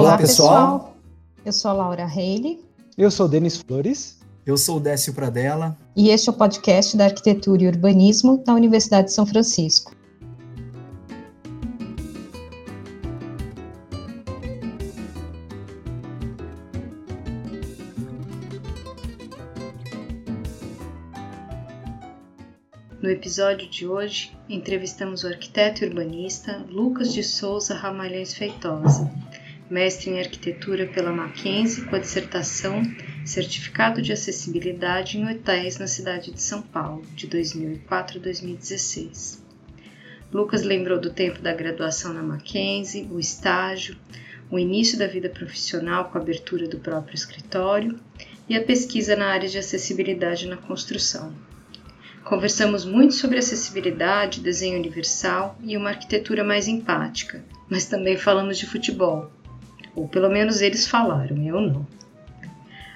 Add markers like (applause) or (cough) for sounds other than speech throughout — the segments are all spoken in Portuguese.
Olá, pessoal. Eu sou a Laura Reile. Eu sou Denis Flores. Eu sou o Décio Pradella. E este é o podcast da Arquitetura e Urbanismo da Universidade de São Francisco. No episódio de hoje, entrevistamos o arquiteto e urbanista Lucas de Souza Ramalhães Feitosa, mestre em arquitetura pela Mackenzie com a dissertação Certificado de Acessibilidade em Hotéis na cidade de São Paulo, de 2004 a 2016. Lucas lembrou do tempo da graduação na Mackenzie, o estágio, o início da vida profissional com a abertura do próprio escritório e a pesquisa na área de acessibilidade na construção. Conversamos muito sobre acessibilidade, desenho universal e uma arquitetura mais empática, mas também falamos de futebol. Ou pelo menos eles falaram, eu não.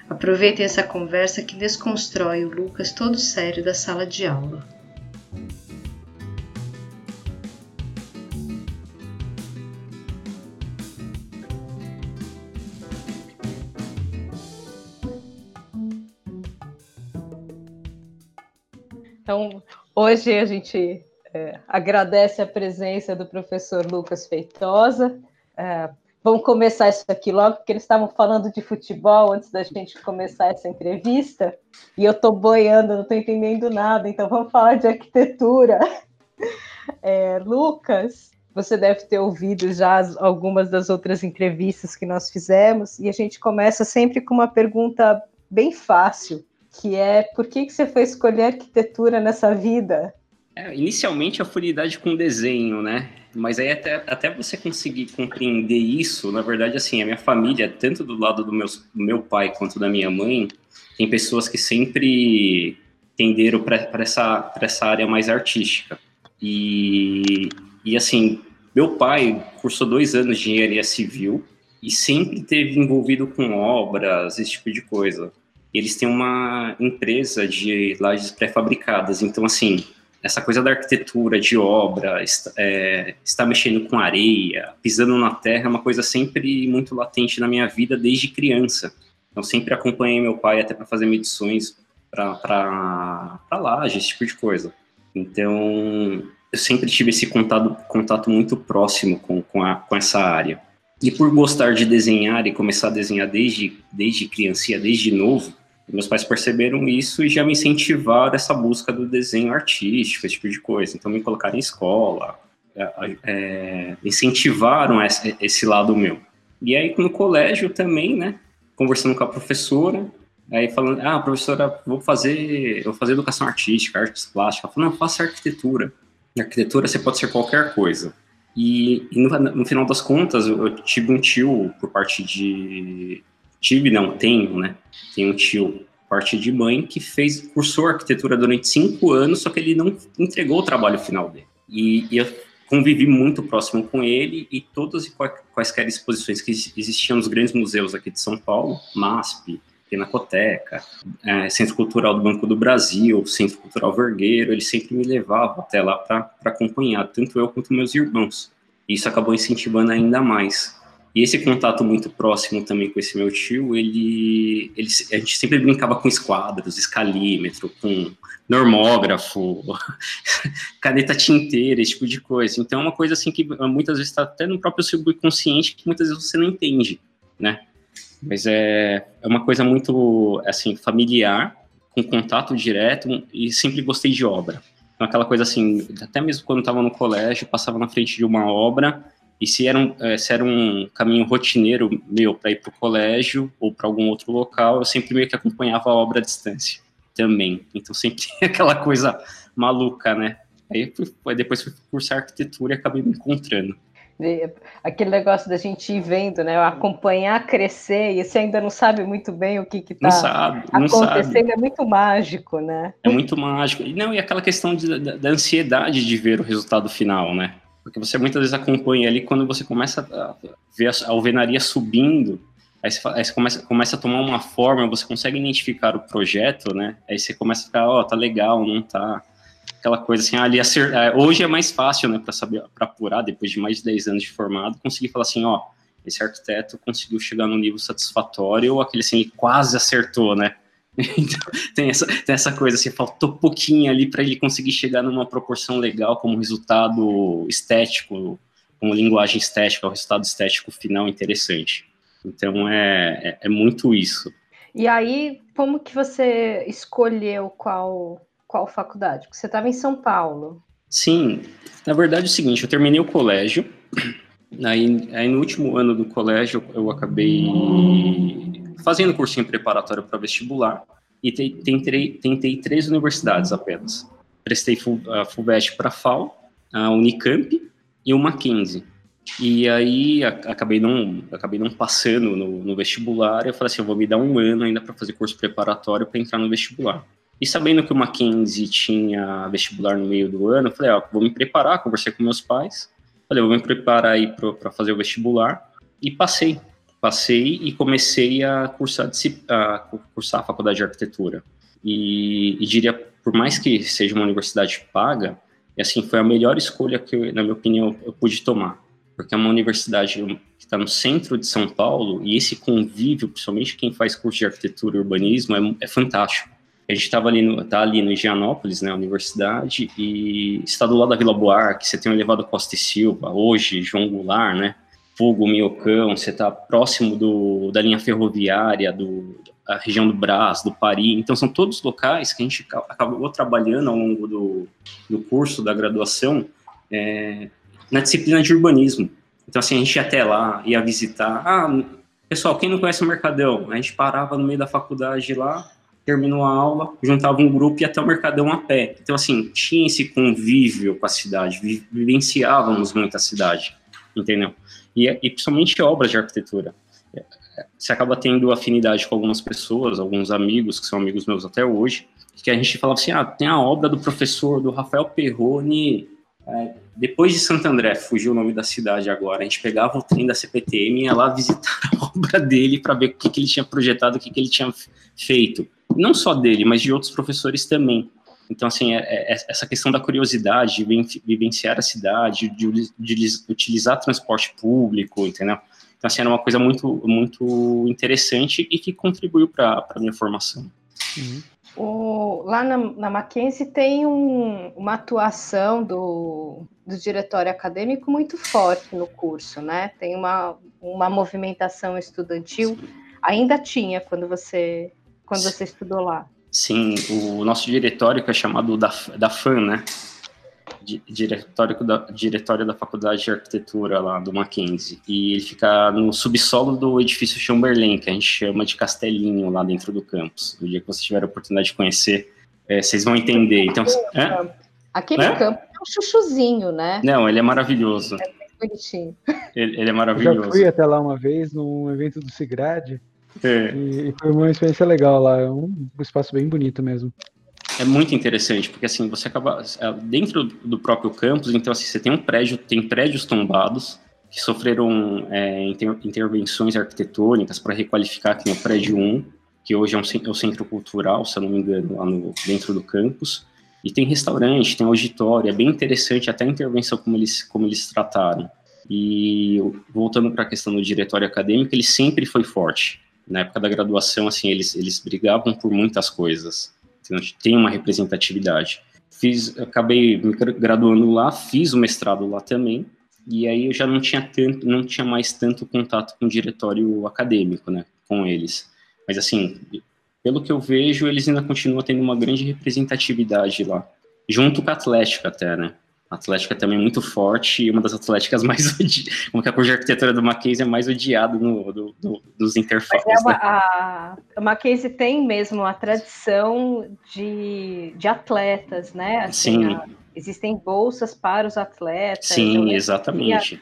Aproveitem essa conversa que desconstrói o Lucas todo sério da sala de aula. Então, hoje a gente é, agradece a presença do professor Lucas Feitosa. É, vamos começar isso aqui logo, porque eles estavam falando de futebol antes da gente começar essa entrevista, e eu estou boiando, não estou entendendo nada, então vamos falar de arquitetura. É, Lucas, você deve ter ouvido já algumas das outras entrevistas que nós fizemos, e a gente começa sempre com uma pergunta bem fácil que é por que, que você foi escolher arquitetura nessa vida? É, inicialmente a afinidade com desenho, né? Mas aí até, até você conseguir compreender isso, na verdade, assim, a minha família, tanto do lado do meu, do meu pai quanto da minha mãe, tem pessoas que sempre tenderam para essa, essa área mais artística. E, e, assim, meu pai cursou dois anos de engenharia civil e sempre teve envolvido com obras, esse tipo de coisa eles têm uma empresa de lajes pré-fabricadas. Então, assim, essa coisa da arquitetura, de obra, está, é, mexendo com areia, pisando na terra, é uma coisa sempre muito latente na minha vida desde criança. Então, sempre acompanhei meu pai até para fazer medições para laje, esse tipo de coisa. Então, eu sempre tive esse contato, contato muito próximo com, com, a, com essa área. E por gostar de desenhar e começar a desenhar desde, desde criança, desde novo, meus pais perceberam isso e já me incentivaram essa busca do desenho artístico, esse tipo de coisa. Então, me colocaram em escola, é, é, incentivaram esse, esse lado meu. E aí, no colégio também, né, conversando com a professora, aí falando, ah, professora, vou fazer, vou fazer educação artística, artes plásticas. Ela falou, não, faça arquitetura. Na arquitetura você pode ser qualquer coisa. E, e no, no, final das contas, eu, eu tive um tio por parte de tive, não, tenho, né? Tenho um tio, parte de mãe, que fez, cursou arquitetura durante cinco anos, só que ele não entregou o trabalho final dele. E, e eu convivi muito próximo com ele e todas e quaisquer exposições que existiam nos grandes museus aqui de São Paulo, MASP, Pinacoteca, é, Centro Cultural do Banco do Brasil, Centro Cultural Vergueiro, ele sempre me levava até lá para acompanhar, tanto eu quanto meus irmãos. Isso acabou incentivando ainda mais. E esse contato muito próximo também com esse meu tio, ele, ele a gente sempre brincava com esquadros, escalímetro, com normógrafo, (laughs) caneta tinteira, esse tipo de coisa. Então é uma coisa assim que muitas vezes está até no próprio subconsciente que muitas vezes você não entende, né? Mas é, é uma coisa muito assim familiar, com contato direto e sempre gostei de obra. Então, aquela coisa assim, até mesmo quando estava no colégio, passava na frente de uma obra e se era um, eh, se era um caminho rotineiro meu para ir para o colégio ou para algum outro local, eu sempre meio que acompanhava a obra à distância também. Então sempre (laughs) aquela coisa maluca, né? Aí fui, depois fui cursar arquitetura e acabei me encontrando. Aquele negócio da gente ir vendo, né? Acompanhar crescer, e você ainda não sabe muito bem o que está acontecendo, sabe. é muito mágico, né? É muito mágico. E, não, e aquela questão de, da, da ansiedade de ver o resultado final, né? Porque você muitas vezes acompanha ali, quando você começa a ver a alvenaria subindo, aí você, aí você começa, começa a tomar uma forma, você consegue identificar o projeto, né? Aí você começa a ficar, ó, oh, tá legal, não tá. Aquela coisa assim, ali acer... É, hoje é mais fácil, né, para saber, para apurar, depois de mais de 10 anos de formado, conseguir falar assim, ó, esse arquiteto conseguiu chegar num nível satisfatório, ou aquele assim, ele quase acertou, né? (laughs) Então, tem essa, tem essa coisa assim, faltou pouquinho ali para ele conseguir chegar numa proporção legal como resultado estético, como linguagem estética, o resultado estético final interessante. Então é, é, é muito isso. E aí, como que você escolheu qual, qual faculdade? Porque você estava em São Paulo. Sim, na verdade é o seguinte, eu terminei o colégio, aí, aí no último ano do colégio eu acabei fazendo cursinho preparatório para vestibular e tentei, tentei três universidades apenas. Prestei a FUVEST para FAO, a Unicamp e o Mackenzie. E aí acabei não, acabei não passando no, no vestibular. Eu falei assim, eu vou me dar um ano ainda para fazer curso preparatório para entrar no vestibular. E sabendo que o Mackenzie tinha vestibular no meio do ano, eu falei, ó, vou me preparar, conversei com meus pais. Falei, vou me preparar aí para fazer o vestibular. E passei. Passei e comecei a cursar, a cursar a faculdade de arquitetura. E, e diria, por mais que seja uma universidade paga, e assim, foi a melhor escolha que, na minha opinião, eu pude tomar porque é uma universidade que está no centro de São Paulo e esse convívio, principalmente quem faz curso de arquitetura e urbanismo, é, é fantástico. A gente estava ali no, tá ali no Higienópolis, né, a universidade, e está do lado da Vila Buarque, você tem o elevado Costa e Silva, hoje João Goulart, né, Fogo, Miocão, você está próximo do, da linha ferroviária, do, da região do Brás, do Paris, então são todos locais que a gente acabou trabalhando ao longo do, do curso, da graduação, é, na disciplina de urbanismo. Então, assim, a gente ia até lá, ia visitar. Ah, pessoal, quem não conhece o Mercadão? A gente parava no meio da faculdade lá, terminou a aula, juntava um grupo e ia até o Mercadão a pé. Então, assim, tinha esse convívio com a cidade, vivenciávamos muito a cidade, entendeu? E, e principalmente obras de arquitetura. Você acaba tendo afinidade com algumas pessoas, alguns amigos, que são amigos meus até hoje, que a gente falava assim, ah, tem a obra do professor, do Rafael Perrone, é, depois de Santo André, fugiu o nome da cidade agora, a gente pegava o trem da CPTM e ia lá visitar (laughs) a obra dele para ver o que, que ele tinha projetado, o que, que ele tinha feito. Não só dele, mas de outros professores também. Então, assim, é, é, é essa questão da curiosidade, de vivenciar a cidade, de, de, utilizar transporte público, entendeu? Então, assim, era uma coisa muito, muito interessante e que contribuiu para a minha formação. Uhum. O, lá na, na Mackenzie tem um, uma atuação do, do diretório acadêmico muito forte no curso, né? Tem uma, uma movimentação estudantil, ainda tinha quando você, quando você estudou lá. Sim, o nosso diretório, que é chamado da, da FAN, né? diretório da, diretório da Faculdade de Arquitetura lá do Mackenzie. E ele fica no subsolo do edifício Chamberlain, que a gente chama de Castelinho lá dentro do campus. No dia que você tiver a oportunidade de conhecer, é, vocês vão entender. Então, é? Aquele é? campo é um chuchuzinho, né? Não, ele é maravilhoso. É bonitinho. Ele, ele, é maravilhoso. Eu já fui até lá uma vez, num evento do Sigrad. É. E, foi uma experiência legal lá. É um espaço bem bonito mesmo é muito interessante, porque assim, você acaba é, dentro do próprio campus, então assim, você tem um prédio, tem prédios tombados que sofreram é, inter, intervenções arquitetônicas para requalificar aqui no prédio 1, que hoje é, um, é o centro cultural, se eu não me engano, lá no, dentro do campus. E tem restaurante, tem auditório, é bem interessante até a intervenção como eles, como eles trataram. E voltando para a questão do diretório acadêmico, ele sempre foi forte. Na época da graduação, assim, eles, eles brigavam por muitas coisas tem uma representatividade. Fiz, acabei me graduando lá, fiz o mestrado lá também, e aí eu já não tinha tanto, não tinha mais tanto contato com o diretório acadêmico, né, com eles. Mas assim, pelo que eu vejo, eles ainda continuam tendo uma grande representatividade lá, junto com a Atlética até, né? A Atlética é também muito forte e uma das atléticas (laughs) mais odiadas. Como que a cor de arquitetura do Mackenzie é mais odiada no, do, do, dos interfaces. É uma, né? a, a Mackenzie tem mesmo a tradição de, de atletas, né? Assim, Sim. A, existem bolsas para os atletas. Sim, então, exatamente.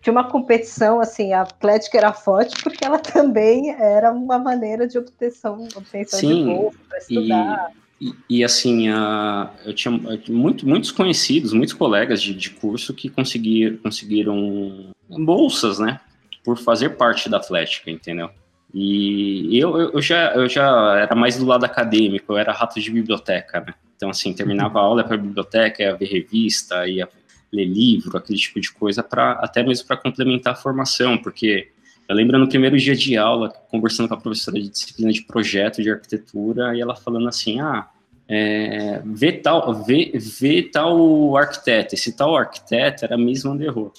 Tinha uma competição, assim, a Atlética era forte porque ela (laughs) também era uma maneira de obtenção, obtenção Sim, de bolsa para estudar. E e, e, assim, a, eu tinha muito, muitos conhecidos, muitos colegas de, de curso que conseguir, conseguiram bolsas, né? Por fazer parte da Atlética, entendeu? E eu, eu, já, eu já era mais do lado acadêmico, eu era rato de biblioteca, né? Então, assim, terminava a aula para a biblioteca, ia ver revista, ia ler livro, aquele tipo de coisa, para até mesmo para complementar a formação, porque eu lembro no primeiro dia de aula, conversando com a professora de disciplina de projeto de arquitetura, e ela falando assim, ah, é, vê, tal, vê, vê tal arquiteto, esse tal arquiteto era Miss Van der Rohe.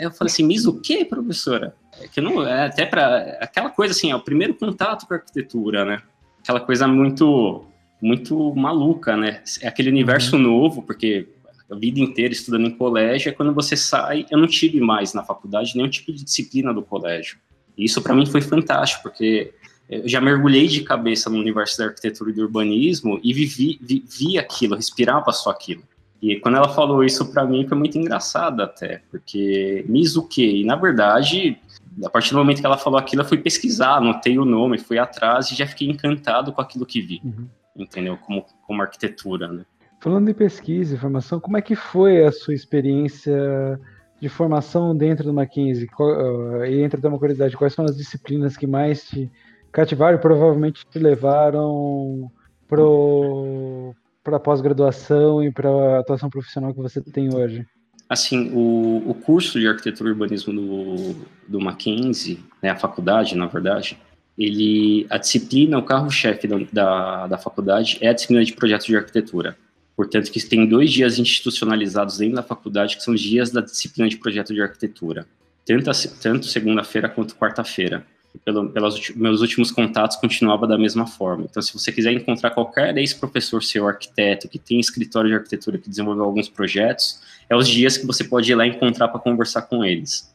Eu falei assim, Miss o quê, professora? É que não, é até para aquela coisa assim, é o primeiro contato com a arquitetura, né? Aquela coisa muito muito maluca, né? É aquele universo uhum. novo, porque a vida inteira estudando em colégio, é quando você sai, eu não tive mais na faculdade nenhum tipo de disciplina do colégio. E isso para mim foi fantástico, porque eu já mergulhei de cabeça no universo da arquitetura e do urbanismo e vivi, vivi aquilo, respirava só aquilo. E quando ela falou isso para mim foi muito engraçado até, porque me quê? E na verdade, a partir do momento que ela falou aquilo, eu fui pesquisar, anotei o nome, fui atrás e já fiquei encantado com aquilo que vi. Uhum. Entendeu? Como, como arquitetura, né? Falando em pesquisa e formação, como é que foi a sua experiência de formação dentro do Mackenzie? Uh, e entra uma curiosidade, quais são as disciplinas que mais te cativaram e provavelmente te levaram para a pós-graduação e para a atuação profissional que você tem hoje? Assim, o, o curso de arquitetura e urbanismo do, do Mackenzie, né, a faculdade, na verdade, ele, a disciplina, o carro-chefe da, da, da faculdade é a disciplina de projetos de arquitetura. Portanto, que tem dois dias institucionalizados dentro da faculdade, que são os dias da disciplina de projeto de arquitetura, tanto, tanto segunda-feira quanto quarta-feira. Pelo, pelos meus últimos contatos, continuava da mesma forma. Então, se você quiser encontrar qualquer ex-professor seu arquiteto que tem escritório de arquitetura que desenvolveu alguns projetos, é os dias que você pode ir lá encontrar para conversar com eles,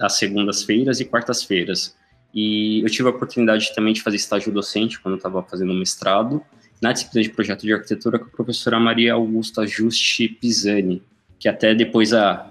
às segundas-feiras e quartas-feiras. E eu tive a oportunidade também de fazer estágio docente quando eu estava fazendo mestrado, na disciplina de projeto de arquitetura com a professora Maria Augusta Juste Pisani, que até depois a,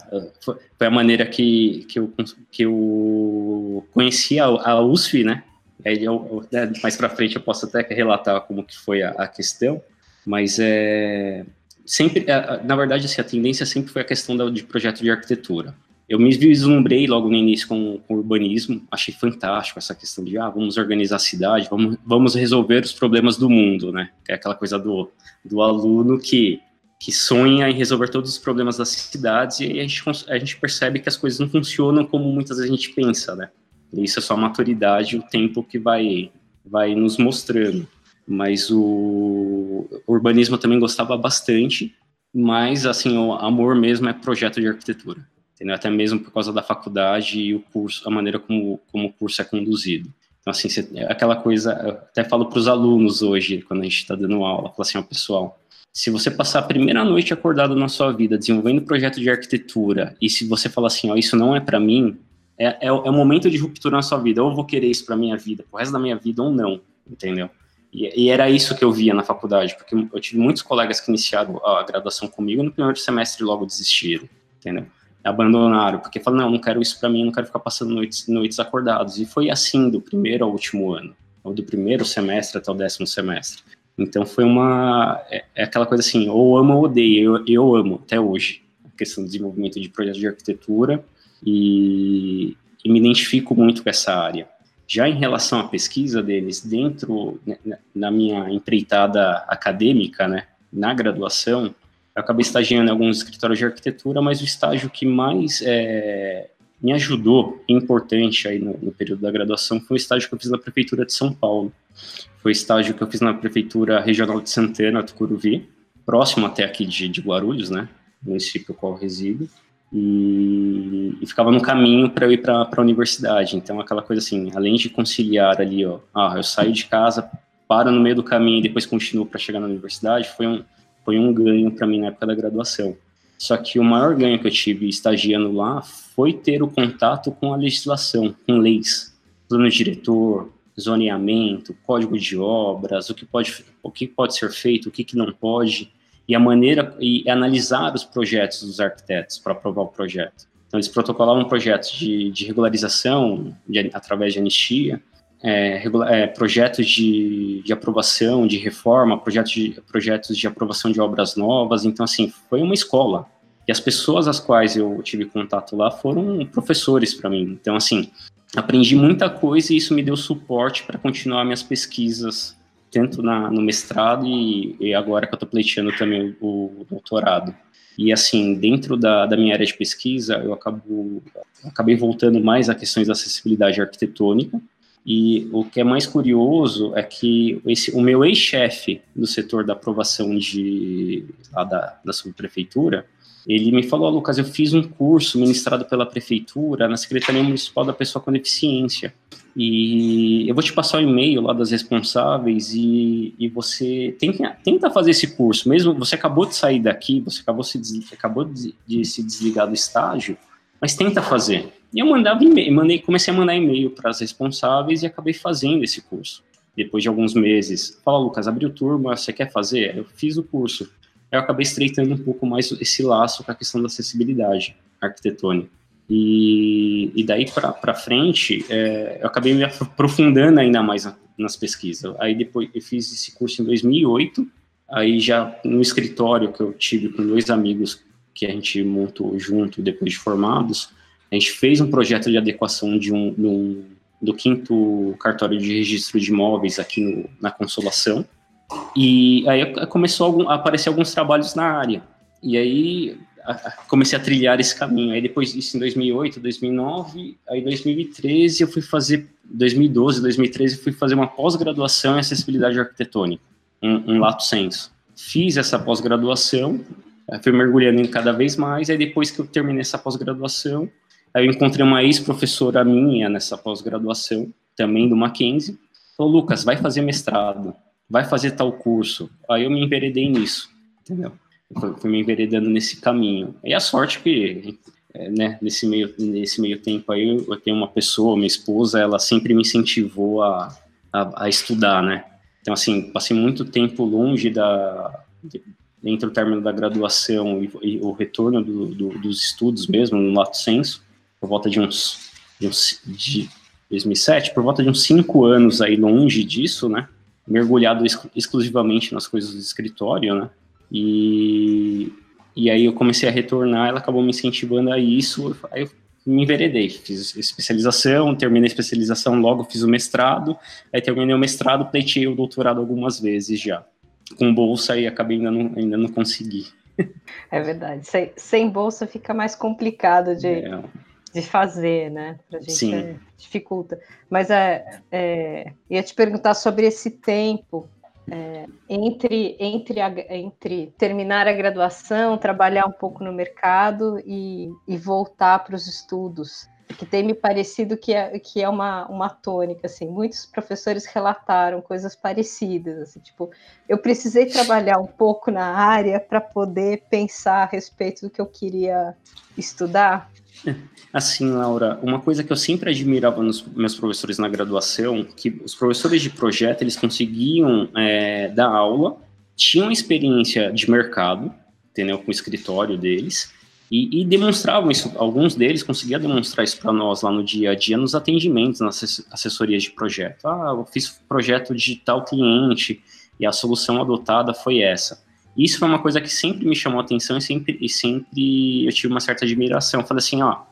foi a maneira que, que, eu, que eu conheci a, a USF, né? Aí eu, né, mais para frente eu posso até relatar como que foi a, a questão, mas é sempre, é, na verdade, assim, a tendência sempre foi a questão da, de projeto de arquitetura eu me vislumbrei logo no início com, com urbanismo, achei fantástico essa questão de, ah, vamos organizar a cidade, vamos, vamos resolver os problemas do mundo, né? É aquela coisa do, do aluno que, que sonha em resolver todos os problemas das cidades e a gente, a gente percebe que as coisas não funcionam como muitas vezes a gente pensa, né? Isso é só a maturidade, o tempo que vai, vai nos mostrando. Mas o, o urbanismo eu também gostava bastante, mas, assim, o amor mesmo é projeto de arquitetura entendeu? Até mesmo por causa da faculdade e o curso, a maneira como, como o curso é conduzido. Então, assim, você, é aquela coisa, eu até falo para os alunos hoje, quando a gente está dando aula, falo assim, ó, pessoal, se você passar a primeira noite acordado na sua vida desenvolvendo projeto de arquitetura e se você falar assim, ó, isso não é para mim, é, é, é um momento de ruptura na sua vida. Ou eu vou querer isso para minha vida, pro resto da minha vida, ou não, entendeu? E, e, era isso que eu via na faculdade, porque eu tive muitos colegas que iniciaram a graduação comigo no primeiro semestre logo desistiram, entendeu? abandonaram, porque falaram, não, não quero isso para mim, não quero ficar passando noites, noites acordados. E foi assim do primeiro ao último ano, ou do primeiro semestre até o décimo semestre. Então foi uma, é, é aquela coisa assim, ou amo ou odeio, eu, eu amo até hoje, a questão do desenvolvimento de projetos de arquitetura, e, e me identifico muito com essa área. Já em relação à pesquisa deles, dentro, né, na minha empreitada acadêmica, né, na graduação, eu acabei estagiando em alguns escritórios de arquitetura, mas o estágio que mais é, me ajudou, importante aí no, no, período da graduação, foi o estágio que eu fiz na Prefeitura de São Paulo. Foi estágio que eu fiz na Prefeitura Regional de Santana, Tucuruvi, próximo até aqui de, de Guarulhos, né, município no qual eu resido, e, e ficava no caminho para eu ir para a universidade. Então, aquela coisa assim, além de conciliar ali, ó, ah, eu saio de casa, paro no meio do caminho e depois continuo para chegar na universidade, foi um foi um ganho para mim na época da graduação. Só que o maior ganho que eu tive estagiando lá foi ter o contato com a legislação, com leis, plano diretor, zoneamento, código de obras, o que pode, o que pode ser feito, o que, que não pode, e a maneira e analisar os projetos dos arquitetos para aprovar o projeto. Então eles protocolavam projetos de, de regularização de, através de anistia, é, é, projetos de, de aprovação, de reforma, projetos de, projetos de aprovação de obras novas. Então, assim, foi uma escola. E as pessoas às quais eu tive contato lá foram professores para mim. Então, assim, aprendi muita coisa e isso me deu suporte para continuar minhas pesquisas, tanto na, no mestrado e, e agora que eu estou pleiteando também o, o doutorado. E assim, dentro da, da minha área de pesquisa, eu acabo, acabei voltando mais a questões da acessibilidade arquitetônica. E o que é mais curioso é que esse, o meu ex-chefe do setor da aprovação de, da, da subprefeitura, ele me falou, Lucas, eu fiz um curso ministrado pela prefeitura na Secretaria Municipal da Pessoa com Deficiência. E eu vou te passar o e-mail lá das responsáveis e, e você tenta, tenta fazer esse curso. Mesmo você acabou de sair daqui, você acabou, se, acabou de, de se desligar do estágio, mas tenta fazer. E eu mandava e-mail, mandei, comecei a mandar e-mail para as responsáveis e acabei fazendo esse curso. Depois de alguns meses, fala, Lucas, abriu turma, você quer fazer? Eu fiz o curso eu acabei estreitando um pouco mais esse laço com a questão da acessibilidade arquitetônica. E, e daí para frente, é, eu acabei me aprofundando ainda mais nas pesquisas. Aí depois eu fiz esse curso em 2008, aí já no escritório que eu tive com dois amigos que a gente montou junto depois de formados, a gente fez um projeto de adequação de um, de um do quinto cartório de registro de imóveis aqui no, na Consolação. E aí começou a aparecer alguns trabalhos na área. E aí comecei a trilhar esse caminho. Aí depois disso, em 2008, 2009, aí 2013 eu fui fazer, 2012, 2013 fui fazer uma pós-graduação em acessibilidade arquitetônica, um, um lato senso. Fiz essa pós-graduação, fui mergulhando cada vez mais, aí depois que eu terminei essa pós-graduação, aí eu encontrei uma ex-professora minha nessa pós-graduação, também do Mackenzie, falou, Lucas, vai fazer mestrado vai fazer tal curso. Aí eu me enveredei nisso, entendeu? Eu fui me enveredando nesse caminho. E a sorte que, é, né, nesse meio, nesse meio tempo aí, eu tenho uma pessoa, minha esposa, ela sempre me incentivou a, a, a estudar, né? Então, assim, passei muito tempo longe da, de, entre o término da graduação e, e o retorno do, do, dos estudos mesmo, no lato senso, por volta de uns, de uns de 2007, por volta de uns cinco anos aí longe disso, né? mergulhado ex exclusivamente nas coisas do escritório, né? E, e aí eu comecei a retornar, ela acabou me incentivando a isso, aí eu me enveredei, fiz especialização, terminei a especialização, logo fiz o mestrado, aí terminei o mestrado, pleitei o doutorado algumas vezes já, com bolsa e acabei ainda não, ainda não consegui. (laughs) É verdade, sem, sem bolsa fica mais complicado de... É de fazer, né? Para a gente Sim. É, dificulta. Mas é, é, ia te perguntar sobre esse tempo é, entre, entre, a, entre terminar a graduação, trabalhar um pouco no mercado e, e voltar para os estudos. Que tem me parecido que é, que é uma, uma tônica, assim, muitos professores relataram coisas parecidas, assim, tipo, eu precisei trabalhar um pouco na área para poder pensar a respeito do que eu queria estudar, (laughs) Assim, Laura, uma coisa que eu sempre admirava nos meus professores na graduação, que os professores de projeto, eles conseguiam é, dar aula, tinham experiência de mercado, entendeu, com o escritório deles, e, e demonstravam isso, alguns deles conseguiam demonstrar isso para nós lá no dia a dia, nos atendimentos, nas assessorias de projeto. Ah, eu fiz projeto digital cliente, e a solução adotada foi essa. Isso foi uma coisa que sempre me chamou a atenção e sempre, e sempre eu tive uma certa admiração. Eu falei assim, ó,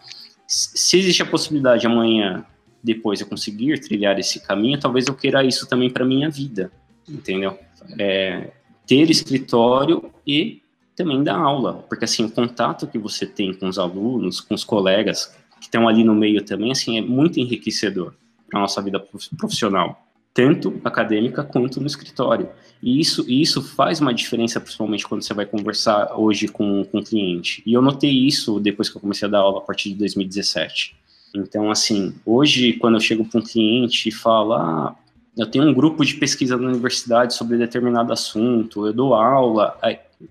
se existe a possibilidade amanhã, depois eu conseguir trilhar esse caminho, talvez eu queira isso também para minha vida, entendeu? É, ter escritório e também dar aula, porque assim, o contato que você tem com os alunos, com os colegas que estão ali no meio também, assim, é muito enriquecedor para a nossa vida profissional tanto acadêmica quanto no escritório. E isso, isso faz uma diferença, principalmente quando você vai conversar hoje com, com o cliente. E eu notei isso depois que eu comecei a dar aula a partir de 2017. Então, assim, hoje, quando eu chego para um cliente e falo, ah, eu tenho um grupo de pesquisa na universidade sobre determinado assunto, eu dou aula,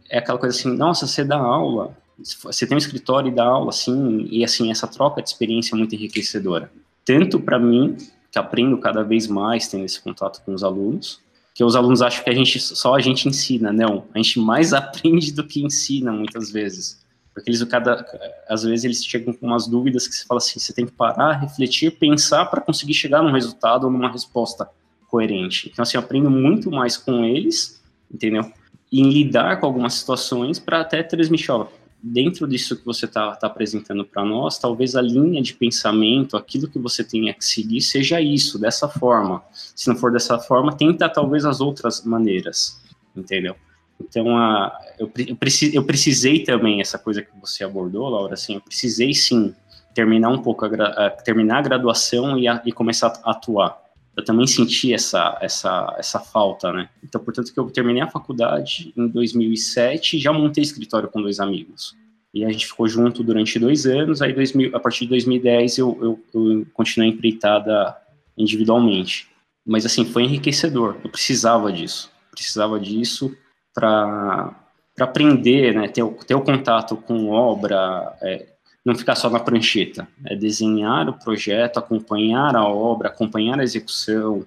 é aquela coisa assim, nossa, você dá aula, você tem um escritório e dá aula, assim, e assim, essa troca de experiência é muito enriquecedora. Tanto para mim, que aprendo cada vez mais tendo esse contato com os alunos, que os alunos acham que a gente só a gente ensina, não, a gente mais (laughs) aprende do que ensina muitas vezes. Porque eles cada às vezes eles chegam com umas dúvidas que você fala assim, você tem que parar, refletir, pensar para conseguir chegar num resultado ou numa resposta coerente. Então assim, eu aprendo muito mais com eles, entendeu? em lidar com algumas situações para até transmitir, ó, dentro disso que você está tá apresentando para nós, talvez a linha de pensamento, aquilo que você tenha que seguir, seja isso, dessa forma. Se não for dessa forma, tenta talvez as outras maneiras, entendeu? Então, a, eu, eu, eu precisei também, essa coisa que você abordou, Laura, assim, eu precisei sim terminar um pouco, a, a terminar a graduação e, a, e começar a atuar. Eu também senti essa, essa, essa falta, né? Então, portanto, que eu terminei a faculdade em 2007 e já montei escritório com dois amigos. E a gente ficou junto durante dois anos, aí 2000, a partir de 2010 eu, eu, eu continuei empreitada individualmente. Mas, assim, foi enriquecedor, eu precisava disso. Precisava disso para aprender, né, ter, ter o contato com obra, é, não ficar só na prancheta, é desenhar o projeto, acompanhar a obra, acompanhar a execução,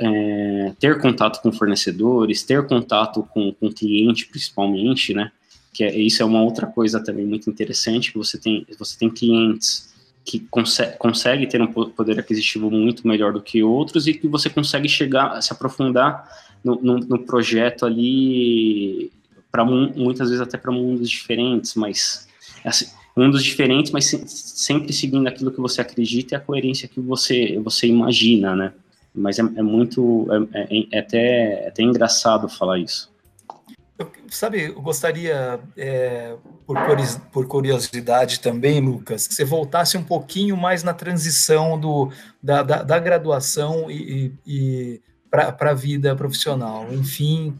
é, ter contato com fornecedores, ter contato com o cliente, principalmente, né? Que é, isso é uma outra coisa também muito interessante, que você tem, você tem clientes que consegue, consegue ter um poder aquisitivo muito melhor do que outros e que você consegue chegar, se aprofundar no, no, no projeto ali para muitas vezes até para mundos diferentes, mas assim, mundos diferentes, mas se, sempre seguindo aquilo que você acredita e a coerência que você você imagina, né? Mas é, é muito é, é, é, até é até engraçado falar isso. Eu, sabe, eu gostaria, é, por, curiosidade também, Lucas, que você voltasse um pouquinho mais na transição do, da, da, da graduação e, e, para a vida profissional. Enfim,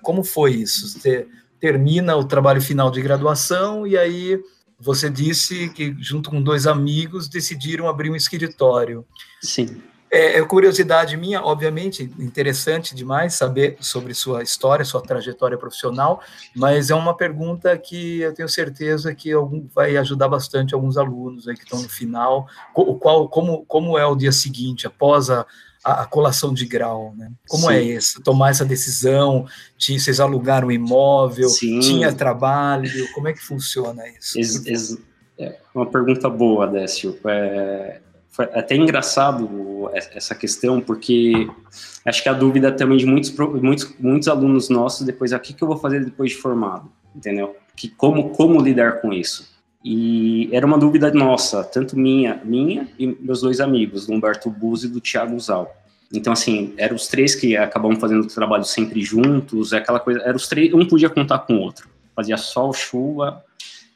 como foi isso? Você termina o trabalho final de graduação e aí você disse que, junto com dois amigos, decidiram abrir um escritório. Sim. É, é curiosidade minha, obviamente, interessante demais saber sobre sua história, sua trajetória profissional, mas é uma pergunta que eu tenho certeza que algum, vai ajudar bastante alguns alunos aí que estão no final. Qual, como, como é o dia seguinte, após a, a, a colação de grau, né? Como é Sim. é isso? Tomar essa decisão? Tinha, vocês alugaram um imóvel? Sim. Tinha trabalho? Como é que funciona isso? Ex, ex, é uma pergunta boa, Décio. É, foi até engraçado essa questão, porque acho que a dúvida também de muitos, muitos, muitos alunos nossos depois, o que, que eu vou fazer depois de formado? Entendeu? Que, como, como lidar com isso? E era uma dúvida nossa, tanto minha, minha e meus dois amigos, do Humberto Buzzi e do Thiago Zal. Então, assim, eram os três que acabam fazendo o trabalho sempre juntos, é aquela coisa, eram os três, um podia contar com o outro. Fazia sol, chuva,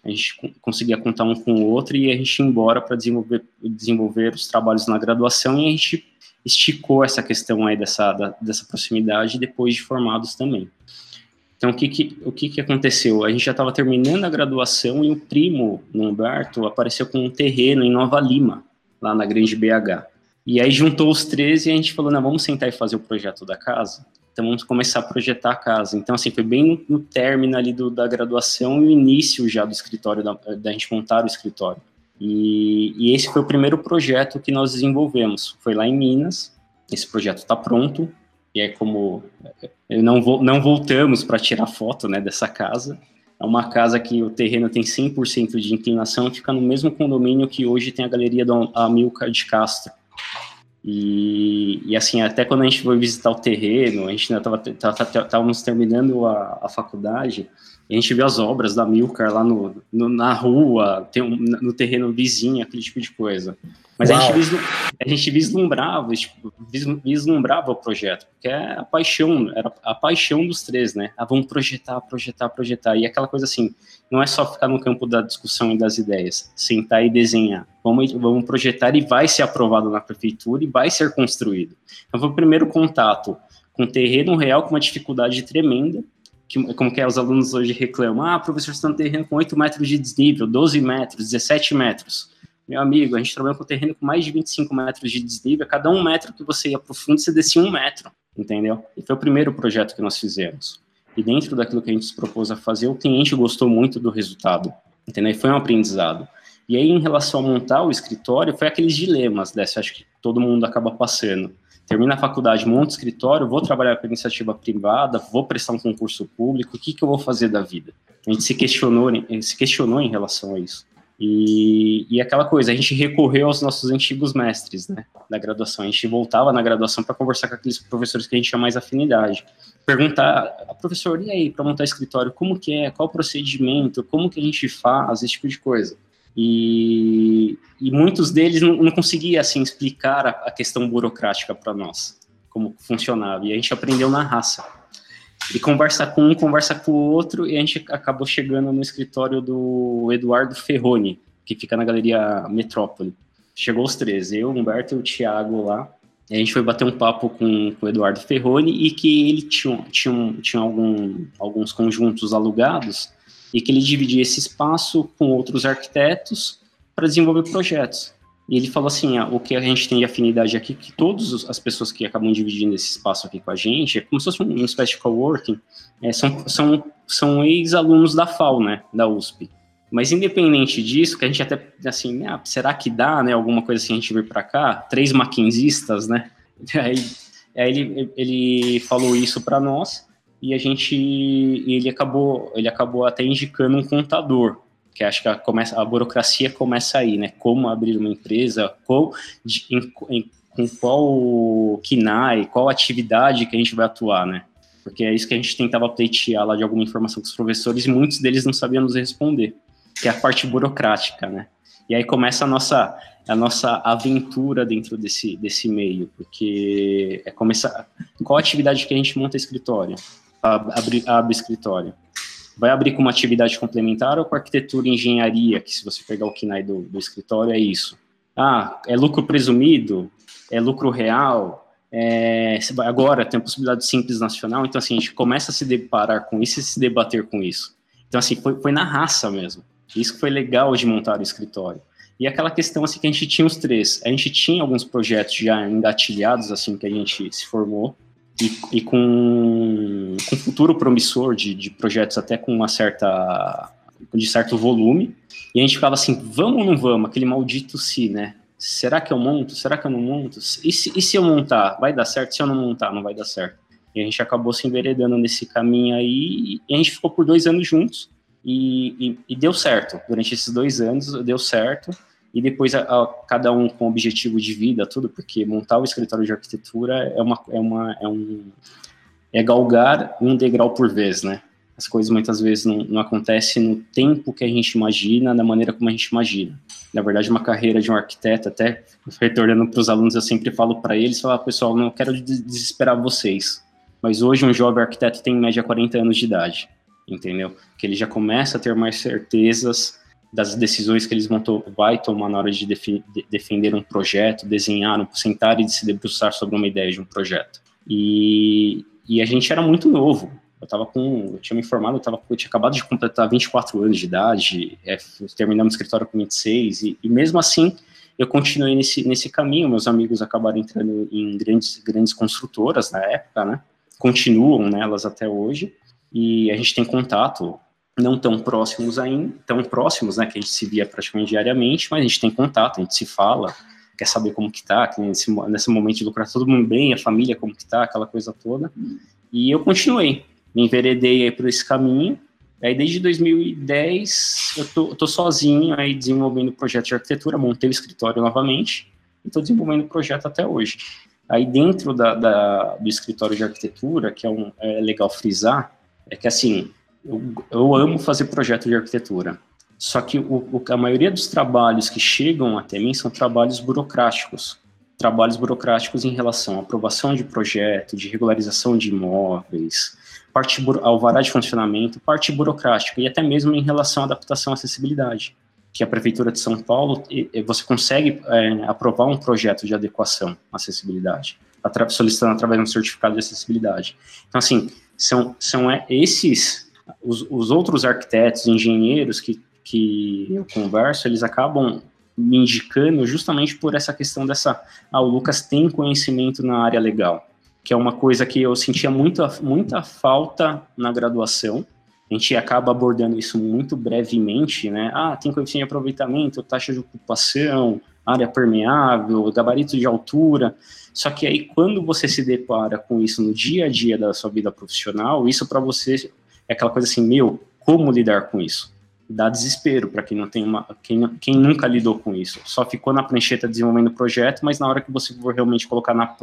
a gente conseguia contar um com o outro e a gente ia embora para desenvolver, desenvolver os trabalhos na graduação e a gente esticou essa questão aí dessa, da, dessa proximidade depois de formados também. Então, o que, que, o que, que aconteceu? A gente já estava terminando a graduação e o primo, Humberto, apareceu com um terreno em Nova Lima, lá na Grande BH. E aí juntou os três e a gente falou, não, vamos sentar e fazer o projeto da casa? Então vamos começar a projetar a casa. Então, assim, foi bem no, no término ali do, da graduação e o início já do escritório, da, da gente montar o escritório. E, e, esse foi o primeiro projeto que nós desenvolvemos. Foi lá em Minas. Esse projeto está pronto. E é como não, não voltamos para tirar foto né, dessa casa. É uma casa que o terreno tem 100% de inclinação, fica no mesmo condomínio que hoje tem a galeria do Amilcar de Castro. E, e, assim, até quando a gente foi visitar o terreno, a gente ainda estávamos terminando a, a faculdade, a gente viu as obras da Milcar lá no, no na rua, tem um, no terreno vizinho, aquele tipo de coisa. Mas a gente, a gente, vislumbrava, tipo, vislumbrava o projeto, porque é a paixão, era a paixão dos três, né? Ah, vamos projetar, projetar, projetar. E aquela coisa assim, não é só ficar no campo da discussão e das ideias, sentar e desenhar. Vamos, vamos projetar e vai ser aprovado na prefeitura e vai ser construído. Então foi o primeiro contato com o terreno real, com uma dificuldade tremenda, que, como que é, os alunos hoje reclamam, ah, professor, está no terreno com 8 metros de desnível, 12 metros, 17 metros. Meu amigo, a gente trabalha com terreno com mais de 25 metros de desnível, cada um metro que você ia para fundo, você descia um metro, entendeu? E foi o primeiro projeto que nós fizemos. E dentro daquilo que a gente se propôs a fazer, o cliente gostou muito do resultado, entendeu? E foi um aprendizado. E aí, em relação a montar o escritório, foi aqueles dilemas dessa, acho que todo mundo acaba passando termina a faculdade, monta escritório, vou trabalhar para iniciativa privada, vou prestar um concurso público, o que, que eu vou fazer da vida? A gente se questionou, se questionou em relação a isso. E, e aquela coisa, a gente recorreu aos nossos antigos mestres, né, da graduação. A gente voltava na graduação para conversar com aqueles professores que a gente tinha mais afinidade. Perguntar, a professor, e aí, para montar escritório, como que é? Qual o procedimento? Como que a gente faz? Esse tipo de coisa. E, e muitos deles não, não conseguiam assim, explicar a, a questão burocrática para nós, como funcionava. E a gente aprendeu na raça. E conversa com um, conversa com o outro, e a gente acabou chegando no escritório do Eduardo Ferroni, que fica na Galeria Metrópole. Chegou os três, eu, Humberto e o Thiago lá. E a gente foi bater um papo com, com o Eduardo Ferroni e que ele tinha, tinha, tinha algum, alguns conjuntos alugados e que ele dividia esse espaço com outros arquitetos para desenvolver projetos. E ele falou assim, ah, o que a gente tem de afinidade aqui, que todas as pessoas que acabam dividindo esse espaço aqui com a gente, é como se fosse uma espécie de coworking, é, são, são, são ex-alunos da FAO, né, da USP. Mas independente disso, que a gente até, assim, ah, será que dá, né, alguma coisa assim, a gente vir para cá? Três maquinzistas, né? (laughs) Aí, aí ele, ele falou isso para nós, e a gente, ele acabou, ele acabou até indicando um contador, que acho que a, começa, a burocracia começa aí, né? Como abrir uma empresa, qual, de, em, em, com qual KNAI, qual atividade que a gente vai atuar, né? Porque é isso que a gente tentava pleitear lá de alguma informação com os professores e muitos deles não sabiam nos responder, que é a parte burocrática, né? E aí começa a nossa, a nossa aventura dentro desse, desse meio, porque é começar. Qual atividade que a gente monta escritório? Abre, abre escritório vai abrir com uma atividade complementar ou com arquitetura e engenharia, que se você pegar o KNAI do, do escritório, é isso. Ah, é lucro presumido? É lucro real? É, agora tem a possibilidade de simples nacional, então assim, a gente começa a se deparar com isso e se debater com isso. Então assim, foi, foi na raça mesmo. Isso que foi legal de montar o escritório. E aquela questão assim que a gente tinha os três, a gente tinha alguns projetos já engatilhados assim que a gente se formou, e, e com, com futuro promissor de, de projetos até com uma certa de certo volume, e a gente ficava assim, vamos ou não vamos? Aquele maldito se, né? Será que eu monto? Será que eu não monto? E se, e se eu montar? Vai dar certo? Se eu não montar, não vai dar certo. E a gente acabou se enveredando nesse caminho aí, e a gente ficou por dois anos juntos, e, e, e deu certo. Durante esses dois anos, deu certo e depois a, a, cada um com objetivo de vida, tudo, porque montar o escritório de arquitetura é uma, é uma, é um, é galgar um degrau por vez, né? As coisas muitas vezes não, não acontecem no tempo que a gente imagina, da maneira como a gente imagina. Na verdade, uma carreira de um arquiteto, até retornando para os alunos, eu sempre falo para eles, falo, ah, pessoal, não quero desesperar vocês, mas hoje um jovem arquiteto tem em média 40 anos de idade, entendeu? Que ele já começa a ter mais certezas das decisões que eles vão to vai tomar na hora de, de defender um projeto, desenhar, um, sentar e se debruçar sobre uma ideia de um projeto. E, e a gente era muito novo. Eu tava com, eu tinha me informado, eu, tava, eu tinha acabado de completar 24 anos de idade, é, terminamos o escritório com 26, e, e mesmo assim eu continuei nesse, nesse caminho. Meus amigos acabaram entrando em grandes, grandes construtoras na época, né? Continuam nelas até hoje, e a gente tem contato não tão próximos ainda, tão próximos, né, que a gente se via praticamente diariamente, mas a gente tem contato, a gente se fala, quer saber como que tá, que nesse, nesse momento de lucrar todo mundo bem, a família como que tá, aquela coisa toda, e eu continuei, me enveredei aí por esse caminho, aí desde 2010 eu tô, tô sozinho aí desenvolvendo projeto de arquitetura, montei o escritório novamente, e tô desenvolvendo o projeto até hoje. Aí dentro da, da, do escritório de arquitetura, que é, um, é legal frisar, é que assim, eu, eu amo fazer projeto de arquitetura. Só que o, o, a maioria dos trabalhos que chegam até mim são trabalhos burocráticos. Trabalhos burocráticos em relação à aprovação de projeto, de regularização de imóveis, parte alvará de funcionamento, parte burocrática e até mesmo em relação à adaptação à acessibilidade. Que a Prefeitura de São Paulo, você consegue é, aprovar um projeto de adequação à acessibilidade, solicitando através de um certificado de acessibilidade. Então, assim, são, são é, esses os, os outros arquitetos, engenheiros que, que eu converso, eles acabam me indicando justamente por essa questão dessa, ah, o Lucas tem conhecimento na área legal, que é uma coisa que eu sentia muita, muita falta na graduação, a gente acaba abordando isso muito brevemente, né, ah, tem coeficiente de aproveitamento, taxa de ocupação, área permeável, gabarito de altura, só que aí quando você se depara com isso no dia a dia da sua vida profissional, isso para você é aquela coisa assim, meu, como lidar com isso? Dá desespero para quem não tem uma, quem, quem nunca lidou com isso. Só ficou na prancheta desenvolvendo o projeto, mas na hora que você for realmente colocar na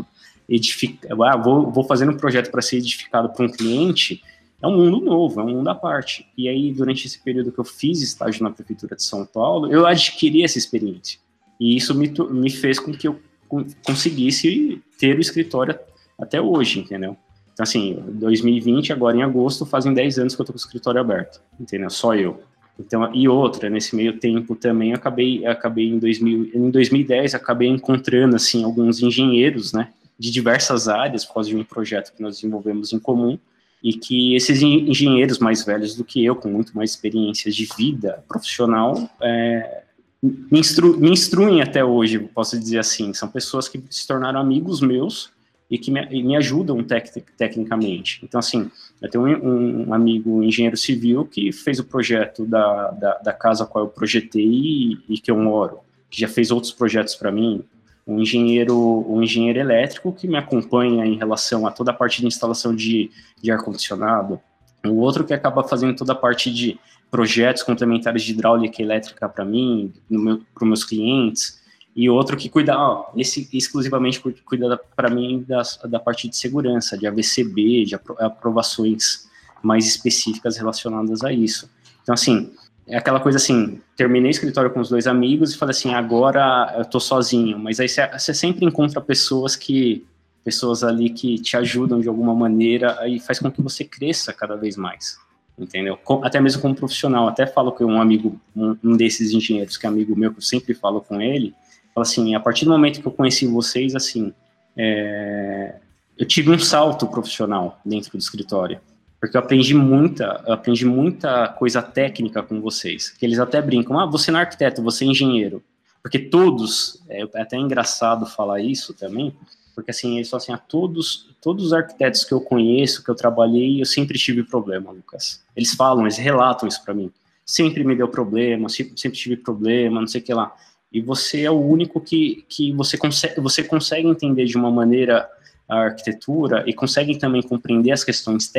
edificar, ah, vou, vou fazer um projeto para ser edificado para um cliente, é um mundo novo, é um mundo à parte. E aí, durante esse período que eu fiz estágio na Prefeitura de São Paulo, eu adquiri essa experiência. E isso me, me fez com que eu conseguisse ter o escritório até hoje, entendeu? Então, assim, 2020, agora em agosto, fazem 10 anos que eu tô com o escritório aberto, entendeu? Só eu. Então, e outra, nesse meio tempo também, acabei, acabei em, 2000, em 2010, acabei encontrando, assim, alguns engenheiros, né, de diversas áreas, por causa de um projeto que nós desenvolvemos em comum, e que esses engenheiros mais velhos do que eu, com muito mais experiências de vida profissional, é, me, instru, me instruem até hoje, posso dizer assim. São pessoas que se tornaram amigos meus e que me, e me ajudam tec, tecnicamente. Então, assim, eu tenho um, um, amigo engenheiro civil que fez o projeto da, da, da casa a qual eu projetei e, e, que eu moro, que já fez outros projetos para mim. Um engenheiro, um engenheiro elétrico que me acompanha em relação a toda a parte de instalação de, de ar-condicionado. O outro que acaba fazendo toda a parte de projetos complementares de hidráulica elétrica para mim, para os meus clientes e outro que cuida, ó, esse exclusivamente cuida para mim da, da parte de segurança, de AVCB, de aprovações mais específicas relacionadas a isso. Então, assim, é aquela coisa assim, terminei o escritório com os dois amigos e falei assim, agora eu tô sozinho, mas aí você sempre encontra pessoas que, pessoas ali que te ajudam de alguma maneira e faz com que você cresça cada vez mais, entendeu? Até mesmo como profissional, até falo com um amigo, um, um desses engenheiros que é amigo meu, que eu sempre falo com ele, assim, a partir do momento que eu conheci vocês, assim, é, eu tive um salto profissional dentro do escritório, porque eu aprendi muita, eu aprendi muita coisa técnica com vocês, que eles até brincam, ah, você não é arquiteto, você é engenheiro, porque todos, é, é até engraçado falar isso também, porque assim, eles falam assim, ah, todos, todos os arquitetos que eu conheço, que eu trabalhei, eu sempre tive problema, Lucas. Eles falam, eles relatam isso para mim. Sempre me deu problema, sempre, sempre tive problema, não sei o que lá e você é o único que, que você, consegue, você consegue entender de uma maneira a arquitetura e consegue também compreender as questões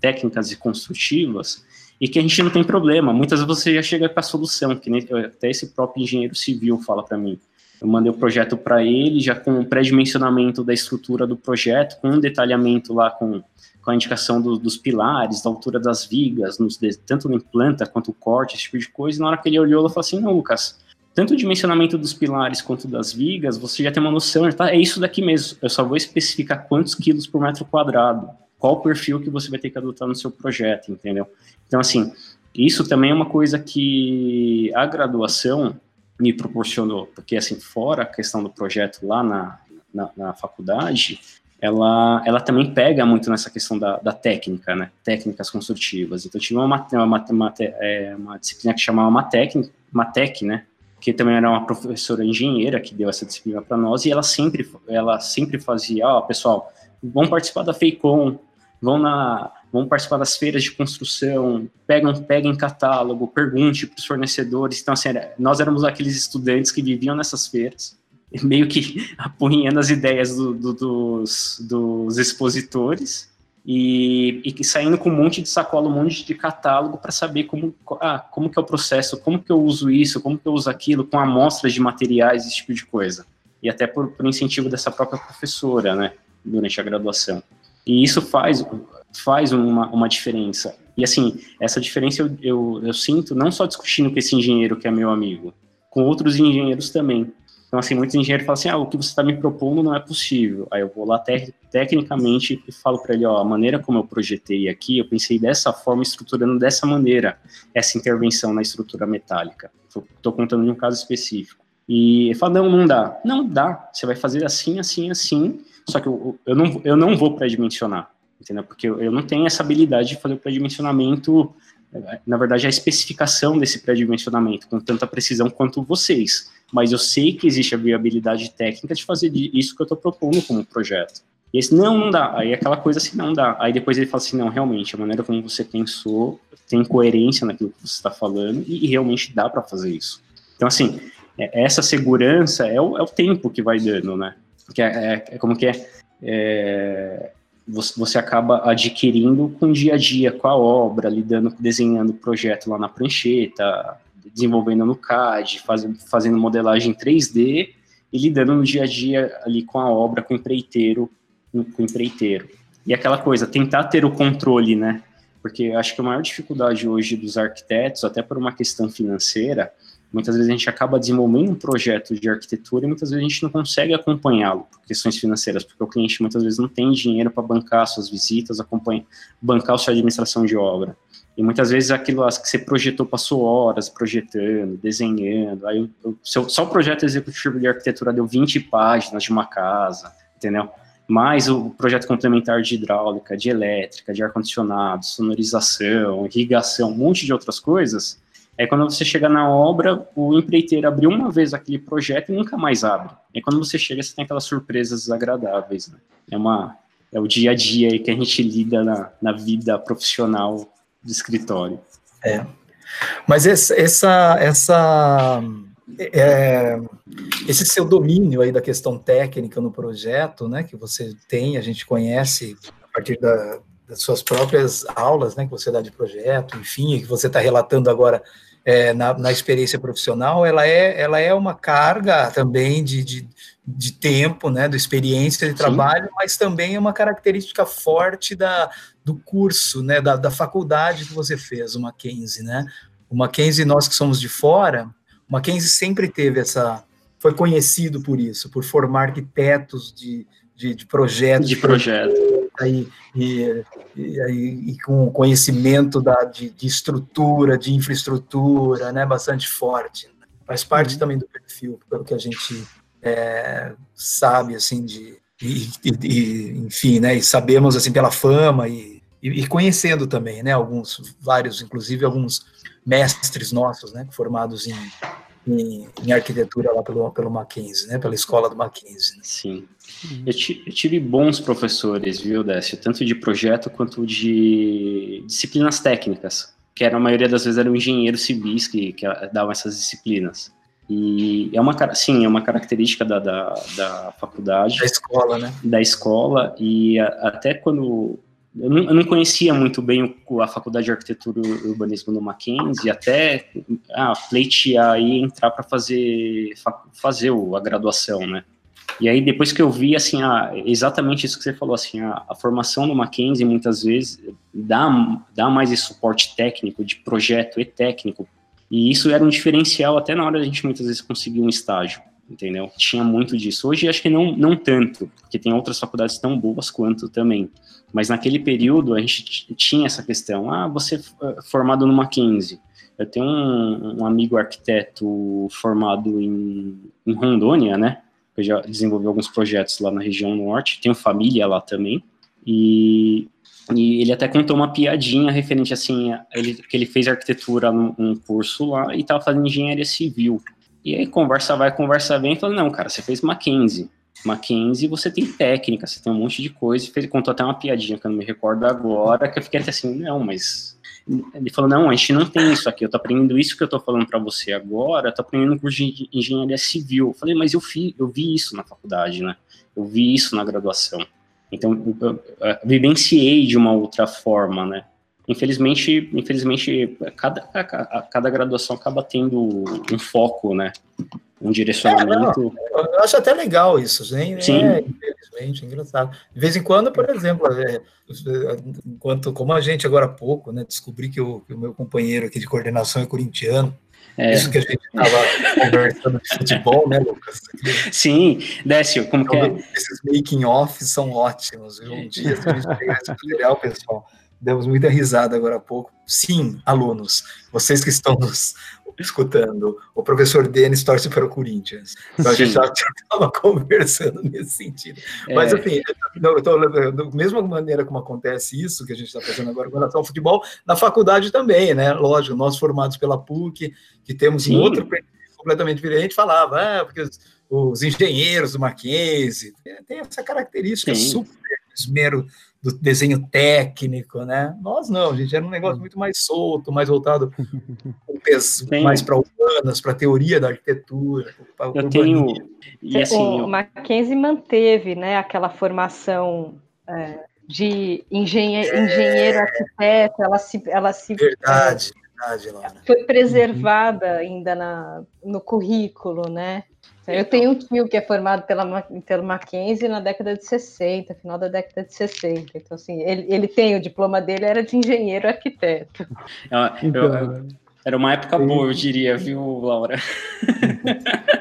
técnicas e construtivas e que a gente não tem problema. Muitas vezes você já chega com a solução, que nem, até esse próprio engenheiro civil fala para mim. Eu mandei o projeto para ele, já com o pré-dimensionamento da estrutura do projeto, com um detalhamento lá com, com a indicação do, dos pilares, da altura das vigas, nos, tanto no planta quanto o corte, esse tipo de coisa. E na hora que ele olhou, ele falou assim: Não, Lucas, tanto o dimensionamento dos pilares quanto das vigas, você já tem uma noção, tá? É isso daqui mesmo. Eu só vou especificar quantos quilos por metro quadrado, qual o perfil que você vai ter que adotar no seu projeto, entendeu? Então, assim, isso também é uma coisa que a graduação me proporcionou, porque, assim, fora a questão do projeto lá na, na, na faculdade, ela, ela também pega muito nessa questão da, da técnica, né? Técnicas construtivas. Então, eu tive uma, uma, uma, uma, é, uma disciplina que chamava Matec, Matec, né? Que também era uma professora engenheira que deu essa disciplina para nós, e ela sempre, ela sempre fazia, ó, oh, pessoal, vão participar da FEICOM, vão na, vão participar das feiras de construção, pegam, peguem catálogo, pergunte para os fornecedores. Então, assim, era, nós éramos aqueles estudantes que viviam nessas feiras, (laughs) meio que (laughs) apunhando as ideias do, do, dos, dos expositores, e, e saindo com um monte de sacola, um monte de catálogo para saber como, ah, como que é o processo, como que eu uso isso, como que eu uso aquilo, com amostras de materiais, esse tipo de coisa. E até por, por incentivo dessa própria professora, né, durante a graduação. E isso faz, faz uma, uma diferença. E assim, essa diferença eu, eu, eu sinto não só discutindo com esse engenheiro que é meu amigo, com outros engenheiros também. Então, assim, muitos engenheiros falam assim, ah, o que você está me propondo não é possível. Aí eu vou lá te tecnicamente e falo para ele, ó, a maneira como eu projetei aqui, eu pensei dessa forma, estruturando dessa maneira essa intervenção na estrutura metálica. Estou contando de um caso específico. E ele fala, não, não dá. Não dá, você vai fazer assim, assim, assim, só que eu, eu, não, eu não vou pré-dimensionar, entendeu? Porque eu, eu não tenho essa habilidade de fazer o pré-dimensionamento na verdade, a especificação desse pré-dimensionamento com tanta precisão quanto vocês. Mas eu sei que existe a viabilidade técnica de fazer isso que eu estou propondo como projeto. E esse, não, não dá. Aí aquela coisa assim, não dá. Aí depois ele fala assim, não, realmente, a maneira como você pensou tem coerência naquilo que você está falando e, e realmente dá para fazer isso. Então, assim, é, essa segurança é o, é o tempo que vai dando, né? Que é, é, é como que é, é você acaba adquirindo com o dia a dia, com a obra, lidando, desenhando o projeto lá na prancheta, desenvolvendo no CAD, fazendo, fazendo modelagem 3D e lidando no dia a dia ali com a obra, com o empreiteiro, com o empreiteiro. E aquela coisa, tentar ter o controle, né? Porque acho que a maior dificuldade hoje dos arquitetos, até por uma questão financeira, Muitas vezes a gente acaba desenvolvendo um projeto de arquitetura e muitas vezes a gente não consegue acompanhá-lo por questões financeiras, porque o cliente muitas vezes não tem dinheiro para bancar suas visitas, acompanha, bancar a sua administração de obra. E muitas vezes aquilo que você projetou passou horas projetando, desenhando. Aí só o projeto executivo de arquitetura deu 20 páginas de uma casa, entendeu? Mais o projeto complementar de hidráulica, de elétrica, de ar-condicionado, sonorização, irrigação, um monte de outras coisas é quando você chega na obra, o empreiteiro abriu uma vez aquele projeto e nunca mais abre. É quando você chega, você tem aquelas surpresas desagradáveis. Né? É, uma, é o dia a dia aí que a gente lida na, na vida profissional do escritório. É. Mas essa, essa, essa é, esse seu domínio aí da questão técnica no projeto, né, que você tem, a gente conhece a partir da, das suas próprias aulas, né, que você dá de projeto, enfim, que você está relatando agora é, na, na, experiência profissional, ela é, ela é uma carga também de, de, de tempo, né, de experiência de trabalho, Sim. mas também é uma característica forte da, do curso, né, da, da faculdade que você fez, o Mackenzie, né? O Mackenzie, nós que somos de fora, o Mackenzie sempre teve essa, foi conhecido por isso, por formar arquitetos de, de, de projetos. De projeto e, e, e, e com conhecimento da, de, de, estrutura, de infraestrutura, né, bastante forte. Faz parte uhum. também do perfil, pelo que a gente é, sabe, assim, de, e, enfim, né, e sabemos, assim, pela fama e, e, conhecendo também, né, alguns, vários, inclusive alguns mestres nossos, né, formados em, em, em, arquitetura lá pelo, pelo Mackenzie, né? Pela escola do Mackenzie. Né? Sim. Eu, eu, tive bons professores, viu, Décio? Tanto de projeto quanto de disciplinas técnicas, que era, a maioria das vezes eram engenheiros civis que, que davam essas disciplinas. E é uma, sim, é uma característica da, da, da faculdade. Da escola, né? Da escola, e a, até quando eu não, eu não, conhecia muito bem a faculdade de arquitetura e urbanismo no Mackenzie, até ah, pleitear e entrar para fazer, fazer a graduação, né? E aí, depois que eu vi, assim, ah, exatamente isso que você falou, assim, a, a, formação no Mackenzie, muitas vezes, dá, dá mais esse suporte técnico, de projeto e técnico, e isso era um diferencial até na hora da gente, muitas vezes, conseguir um estágio, entendeu? Tinha muito disso. Hoje, acho que não, não tanto, porque tem outras faculdades tão boas quanto também, mas naquele período a gente tinha essa questão. Ah, você é formado no Mackenzie. Eu tenho um, um amigo arquiteto formado em, em Rondônia, né? Eu já desenvolvi alguns projetos lá na região norte. Tenho família lá também. E, e ele até contou uma piadinha referente assim, ele, que ele fez arquitetura num, num curso lá e estava fazendo engenharia civil. E aí conversa vai, conversa vem, e falou, não, cara, você fez Mackenzie. Mackenzie, você tem técnica, você tem um monte de coisa. Ele contou até uma piadinha que eu não me recordo agora, que eu fiquei até assim, não, mas. Ele falou: não, a gente não tem isso aqui, eu tô aprendendo isso que eu tô falando para você agora, eu tô aprendendo curso de engenharia civil. Eu falei, mas eu, fi, eu vi isso na faculdade, né? Eu vi isso na graduação. Então, eu, eu, eu vivenciei de uma outra forma, né? Infelizmente, infelizmente cada, cada, cada graduação acaba tendo um foco, né? um direcionamento. É, eu acho até legal isso, hein? Sim. É, infelizmente, engraçado. De vez em quando, por exemplo, é, enquanto, como a gente agora há pouco, né, descobri que o, que o meu companheiro aqui de coordenação é corintiano. É. Isso que a gente estava conversando de futebol, né, Lucas? Sim, Décio, como então, que é? Esses making-offs são ótimos, viu? Um dia, se a gente pegar esse pessoal, demos muita risada agora há pouco. Sim, alunos, vocês que estão nos escutando, o professor Denis torce para o Corinthians. Então a gente já (laughs) estava conversando nesse sentido. É. Mas, enfim, eu tô, da mesma maneira como acontece isso que a gente está fazendo agora com relação ao futebol, na faculdade também, né? Lógico, nós formados pela PUC, que temos Sim. um outro completamente diferente, falava, ah, porque os, os engenheiros do Mackenzie tem essa característica Sim. super esmero do desenho técnico, né? Nós não, a gente era um negócio hum. muito mais solto, mais voltado (laughs) mais para humanas, para a teoria da arquitetura. Eu tenho. E assim, o. Mackenzie manteve, né, aquela formação é, de engenheiro, é... engenheiro arquiteto, ela se, ela se verdade, verdade, Laura. foi preservada ainda na, no currículo, né? Eu tenho um tio que é formado pela, pelo Mackenzie na década de 60, final da década de 60. Então, assim, ele, ele tem o diploma dele, era de engenheiro arquiteto. (laughs) Eu, eu, Era uma época boa, eu diria, viu, Laura? (laughs)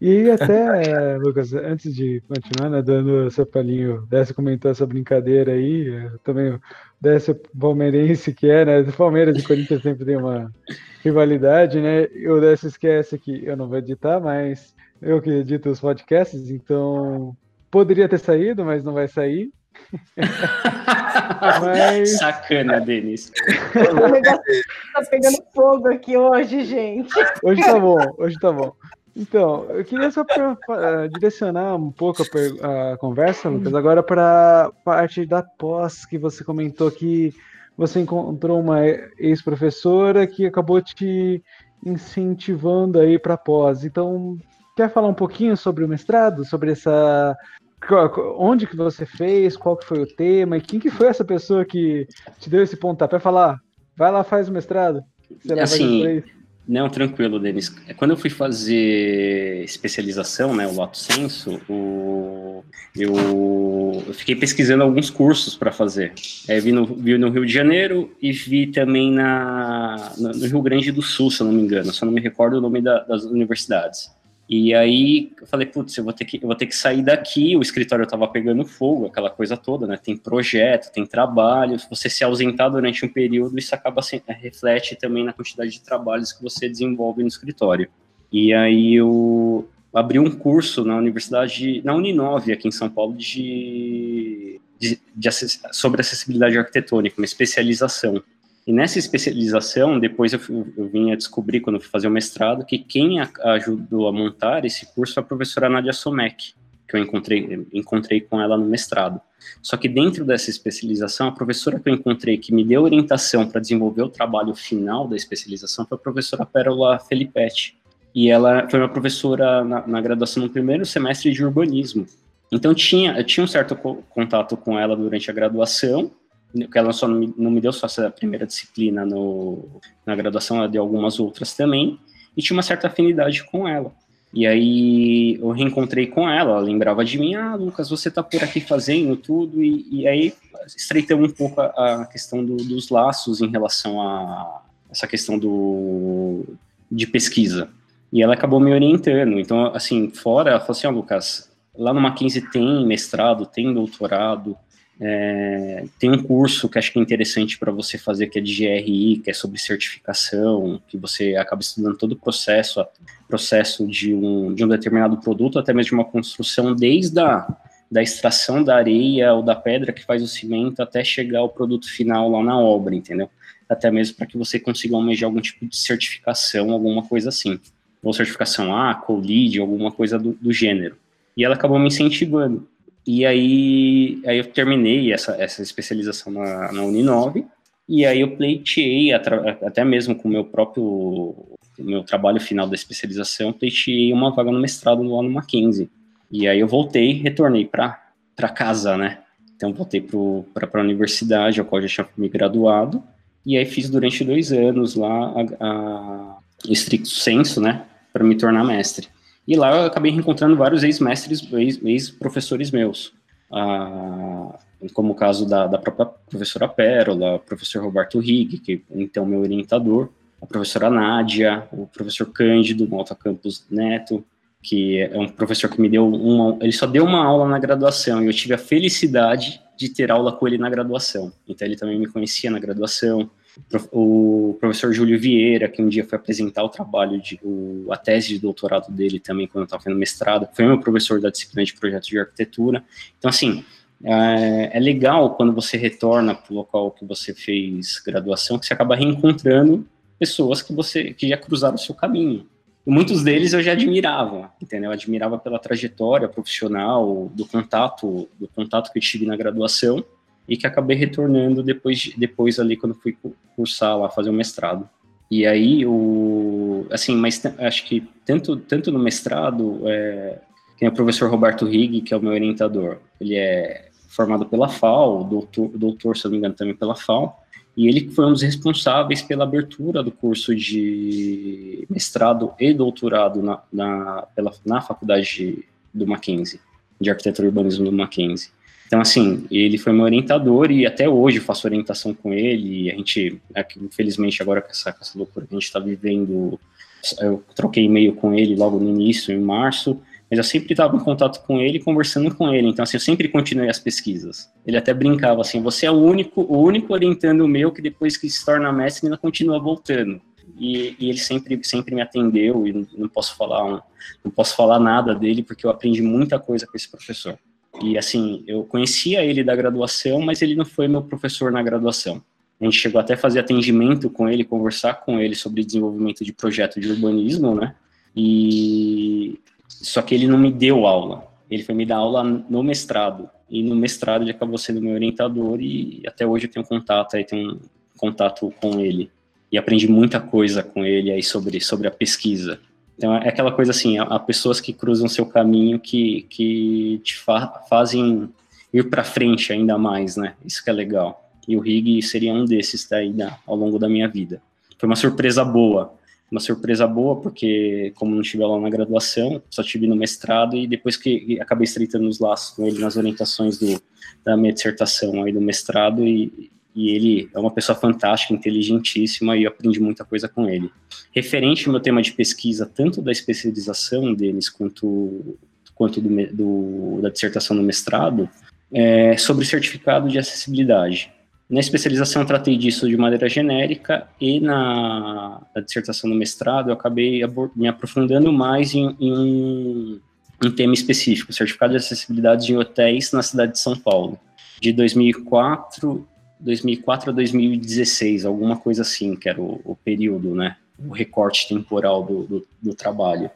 E até, Lucas, antes de continuar, né, dando seu palinho, Décio comentou essa brincadeira aí, também Décio palmeirense que é, né, Palmeiras e Corinthians sempre tem uma rivalidade, né, o Décio esquece que eu não vou editar, mas eu que edito os podcasts, então poderia ter saído, mas não vai sair. (laughs) mas... Sacana, Denis. O negócio tá pegando fogo aqui hoje, gente. Hoje tá bom, hoje tá bom. Então, eu queria só pra, pra, direcionar um pouco a, a conversa, Lucas, agora para a parte da pós que você comentou que você encontrou uma ex-professora que acabou te incentivando aí para pós. Então, quer falar um pouquinho sobre o mestrado, sobre essa onde que você fez, qual que foi o tema? E quem que foi essa pessoa que te deu esse pontapé? Falar, vai lá faz o mestrado. Você assim, não, tranquilo, Denis. Quando eu fui fazer especialização, né, o Lato Senso, o, eu, eu, fiquei pesquisando alguns cursos para fazer. É, vi, no, vi no Rio de Janeiro e vi também na, no Rio Grande do Sul, se eu não me engano, só não me recordo o nome da, das universidades. E aí eu falei, putz, eu vou ter que, eu vou ter que sair daqui, o escritório estava pegando fogo, aquela coisa toda, né? Tem projeto, tem trabalho, você se ausentar durante um período, isso acaba se, reflete também na quantidade de trabalhos que você desenvolve no escritório. E aí eu abri um curso na universidade, na Uninove, aqui em São Paulo, de, de, de sobre acessibilidade arquitetônica, uma especialização. E nessa especialização, depois eu, eu vim a descobrir, quando fui fazer o mestrado, que quem a, ajudou a montar esse curso foi a professora Nadia Somek, que eu encontrei, encontrei com ela no mestrado. Só que dentro dessa especialização, a professora que eu encontrei que me deu orientação para desenvolver o trabalho final da especialização foi a professora Pérola Felipetti. E ela foi uma professora na, na graduação no primeiro semestre de urbanismo. Então tinha, eu tinha um certo contato com ela durante a graduação, que ela só não me, não me deu só essa primeira disciplina no, na graduação, ela deu algumas outras também, e tinha uma certa afinidade com ela. E aí eu reencontrei com ela, ela lembrava de mim, ah, Lucas, você tá por aqui fazendo tudo, e, e aí estreitamos um pouco a, a questão do, dos laços em relação a essa questão do, de pesquisa. E ela acabou me orientando. Então, assim, fora, ela falou assim, oh, Lucas, lá no Mackenzie tem mestrado, tem doutorado, é, tem um curso que acho que é interessante para você fazer, que é de GRI, que é sobre certificação, que você acaba estudando todo o processo, processo de um, de um determinado produto, até mesmo de uma construção, desde a da extração da areia ou da pedra que faz o cimento até chegar ao produto final lá na obra, entendeu? Até mesmo para que você consiga almejar algum tipo de certificação, alguma coisa assim. Ou certificação A, COLID, alguma coisa do, do gênero. E ela acabou me incentivando. E aí, aí eu terminei essa, essa especialização na, na Uninove, e aí eu pleiteei, até mesmo com o meu próprio meu trabalho final da especialização, pleiteei uma vaga no mestrado lá no Mackenzie. E aí eu voltei, retornei para casa, né? Então voltei para a universidade, ao qual já tinha me graduado, e aí fiz durante dois anos lá a, a estricto senso, né? Para me tornar mestre. E lá eu acabei encontrando vários ex-mestres, ex-professores meus. Ah, como o caso da, da própria professora Pérola, professor Roberto Rigg, que então meu orientador, a professora Nádia, o professor Cândido Malta Campos Neto, que é um professor que me deu uma, ele só deu uma aula na graduação e eu tive a felicidade de ter aula com ele na graduação. Então ele também me conhecia na graduação o professor Júlio Vieira, que um dia foi apresentar o trabalho de o, a tese de doutorado dele também quando eu estava fazendo mestrado, foi meu professor da disciplina de projetos de arquitetura. Então, assim, é, é legal quando você retorna para o local que você fez graduação, que você acaba reencontrando pessoas que você que já cruzaram o seu caminho. E muitos deles eu já admirava, entendeu? Eu admirava pela trajetória profissional, do contato, do contato que eu tive na graduação e que acabei retornando depois, depois ali quando fui cursar lá, fazer o mestrado. E aí, o, assim, mas acho que tanto, tanto no mestrado, é, tem o professor Roberto Rigg, que é o meu orientador, ele é formado pela FAO, doutor, doutor, se não me engano, também pela FAO, e ele foi um dos responsáveis pela abertura do curso de mestrado e doutorado na, na, pela, na faculdade do Mackenzie, de arquitetura e urbanismo do Mackenzie. Então, assim, ele foi meu orientador e até hoje faço orientação com ele. E a gente, infelizmente, agora com essa, com essa loucura que a gente está vivendo, eu troquei e-mail com ele logo no início, em março, mas eu sempre estava em contato com ele, conversando com ele. Então, assim, eu sempre continuei as pesquisas. Ele até brincava assim: você é o único, o único orientando meu que depois que se torna mestre ainda continua voltando. E, e, ele sempre, sempre me atendeu e não, posso falar não posso falar nada dele porque eu aprendi muita coisa com esse professor. E assim, eu conhecia ele da graduação, mas ele não foi meu professor na graduação. A gente chegou até a fazer atendimento com ele, conversar com ele sobre desenvolvimento de projeto de urbanismo, né? E só que ele não me deu aula. Ele foi me dar aula no mestrado. E no mestrado ele acabou sendo meu orientador e até hoje eu tenho contato aí, tenho contato com ele. E aprendi muita coisa com ele aí sobre, sobre a pesquisa. Então é aquela coisa assim, há pessoas que cruzam seu caminho que, que te fa fazem ir para frente ainda mais, né? Isso que é legal. E o Rig seria um desses daí da, ao longo da minha vida. Foi uma surpresa boa, uma surpresa boa porque como não estive lá na graduação, só tive no mestrado e depois que acabei estreitando os laços com ele nas orientações do, da minha dissertação aí do mestrado e, e ele é uma pessoa fantástica, inteligentíssima, e eu aprendi muita coisa com ele. Referente ao meu tema de pesquisa, tanto da especialização deles quanto, quanto do, do, da dissertação do mestrado, é sobre certificado de acessibilidade. Na especialização, tratei disso de maneira genérica, e na, na dissertação do mestrado, eu acabei me aprofundando mais em, em um tema específico, certificado de acessibilidade em hotéis na cidade de São Paulo. De 2004 2004 a 2016, alguma coisa assim, que era o, o período, né? O recorte temporal do, do, do, trabalho.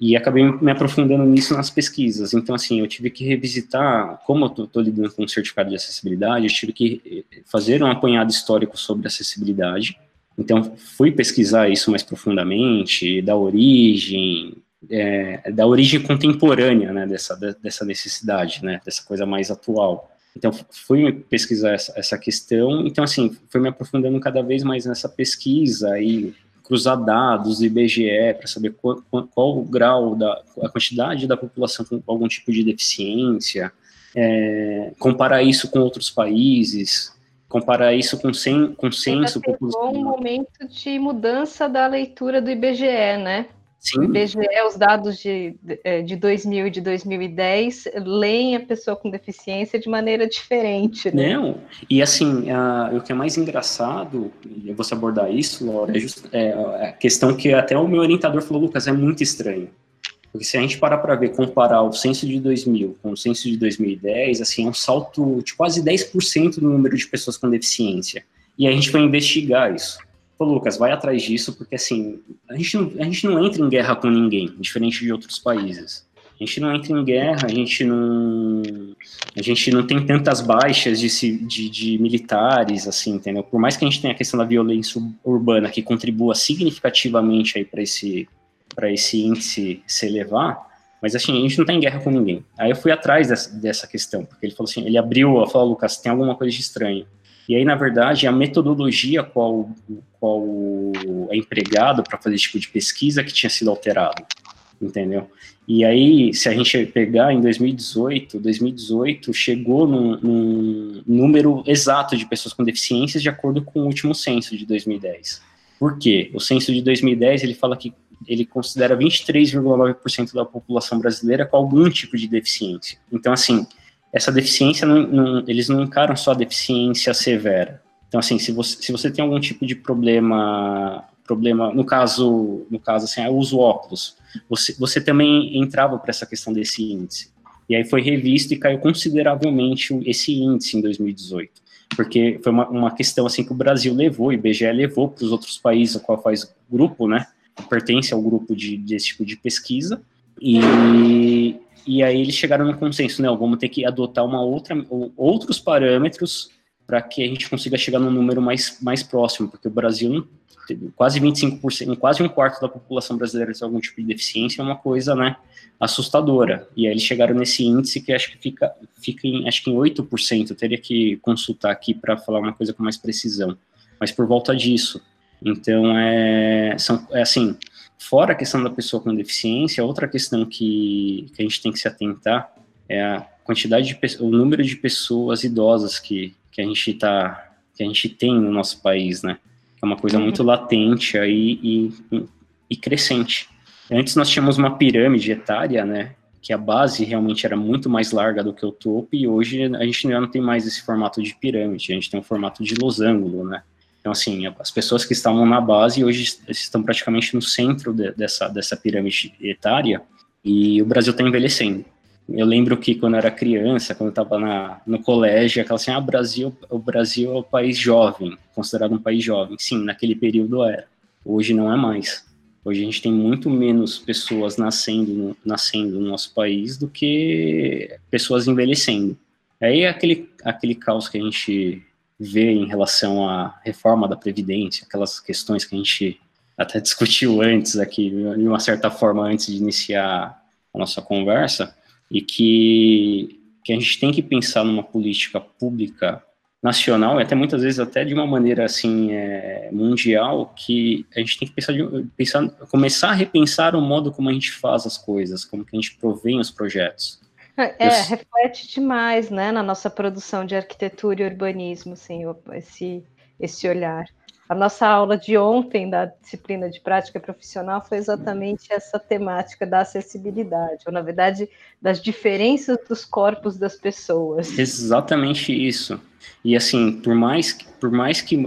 E acabei me aprofundando nisso nas pesquisas. Então, assim, eu tive que revisitar, como eu estou lidando com o certificado de acessibilidade, eu tive que eh, fazer um apanhado histórico sobre acessibilidade. Então, fui pesquisar isso mais profundamente, da origem, é, da origem contemporânea, né, dessa, dessa necessidade, né, dessa coisa mais atual. Então, fui pesquisar essa, essa questão, então, assim, fui me aprofundando cada vez mais nessa pesquisa e cruzar dados do IBGE para saber qual, qual, o grau da a quantidade da população com algum tipo de deficiência, é, comparar isso com outros países, comparar isso com sen, consenso. Chegou um momento de mudança da leitura do IBGE, né? Sim. O IBGE, os dados de, de 2000 e de 2010 leem a pessoa com deficiência de maneira diferente, né? Não, e assim, a, o que é mais engraçado, eu vou abordar isso, Laura, é, just, é a questão que até o meu orientador falou, Lucas, é muito estranho. Porque se a gente parar para ver, comparar o censo de 2000 com o censo de 2010, assim, é um salto de quase 10% no número de pessoas com deficiência. E a gente vai investigar isso. Pô, Lucas, vai atrás disso, porque assim, a gente, não, a gente não entra em guerra com ninguém, diferente de outros países. A gente não entra em guerra, a gente não, a gente não tem tantas baixas de, de, de militares, assim, entendeu? Por mais que a gente tenha a questão da violência urbana que contribua significativamente aí para esse, esse índice se elevar, mas assim, a gente não está em guerra com ninguém. Aí eu fui atrás dessa, dessa questão, porque ele falou assim, ele abriu, falou, Lucas, tem alguma coisa de estranho. E aí, na verdade, a metodologia qual, qual é empregado para fazer esse tipo de pesquisa que tinha sido alterado, entendeu? E aí, se a gente pegar em 2018, 2018 chegou num, num número exato de pessoas com deficiências de acordo com o último censo de 2010. Por quê? O censo de 2010 ele fala que ele considera 23,9% da população brasileira com algum tipo de deficiência. Então, assim, essa deficiência, não, não, eles não encaram só a deficiência severa. Então, assim, se você, se você tem algum tipo de problema, problema no caso, no caso assim, eu uso óculos, você, você também entrava para essa questão desse índice. E aí foi revisto e caiu consideravelmente esse índice em 2018. Porque foi uma, uma questão assim que o Brasil levou, o IBGE levou para os outros países a qual faz grupo, né? Pertence ao grupo de, desse tipo de pesquisa. E, e aí eles chegaram no consenso, né? Vamos ter que adotar uma outra, outros parâmetros para que a gente consiga chegar num número mais, mais próximo, porque o Brasil, quase 25%, quase um quarto da população brasileira tem algum tipo de deficiência, é uma coisa, né, assustadora. E aí eles chegaram nesse índice que acho que fica, fica em, acho que em 8%, eu teria que consultar aqui para falar uma coisa com mais precisão, mas por volta disso. Então, é, são, é assim, Fora a questão da pessoa com deficiência, outra questão que, que a gente tem que se atentar é a quantidade de o número de pessoas idosas que, que a gente tá que a gente tem no nosso país, né? É uma coisa uhum. muito latente aí e, e crescente. Antes nós tínhamos uma pirâmide etária, né? Que a base realmente era muito mais larga do que o topo, e hoje a gente já não tem mais esse formato de pirâmide, a gente tem um formato de losango, né? Então, assim, as pessoas que estavam na base hoje estão praticamente no centro de, dessa, dessa pirâmide etária, e o Brasil está envelhecendo. Eu lembro que quando eu era criança, quando eu estava no colégio, aquela assim, ah, Brasil, o Brasil é o país jovem, considerado um país jovem. Sim, naquele período era. Hoje não é mais. Hoje a gente tem muito menos pessoas nascendo, nascendo no nosso país do que pessoas envelhecendo. Aí é aquele, aquele caos que a gente vê em relação à reforma da Previdência, aquelas questões que a gente até (laughs) discutiu antes aqui, de uma certa forma, antes de iniciar a nossa conversa, e que, que a gente tem que pensar numa política pública nacional e até muitas vezes até de uma maneira assim é, mundial que a gente tem que pensar, de, pensar começar a repensar o modo como a gente faz as coisas como que a gente provém os projetos é, Eu... reflete demais né na nossa produção de arquitetura e urbanismo assim esse esse olhar a nossa aula de ontem da disciplina de prática profissional foi exatamente essa temática da acessibilidade, ou na verdade das diferenças dos corpos das pessoas. Exatamente isso. E assim, por mais, por mais que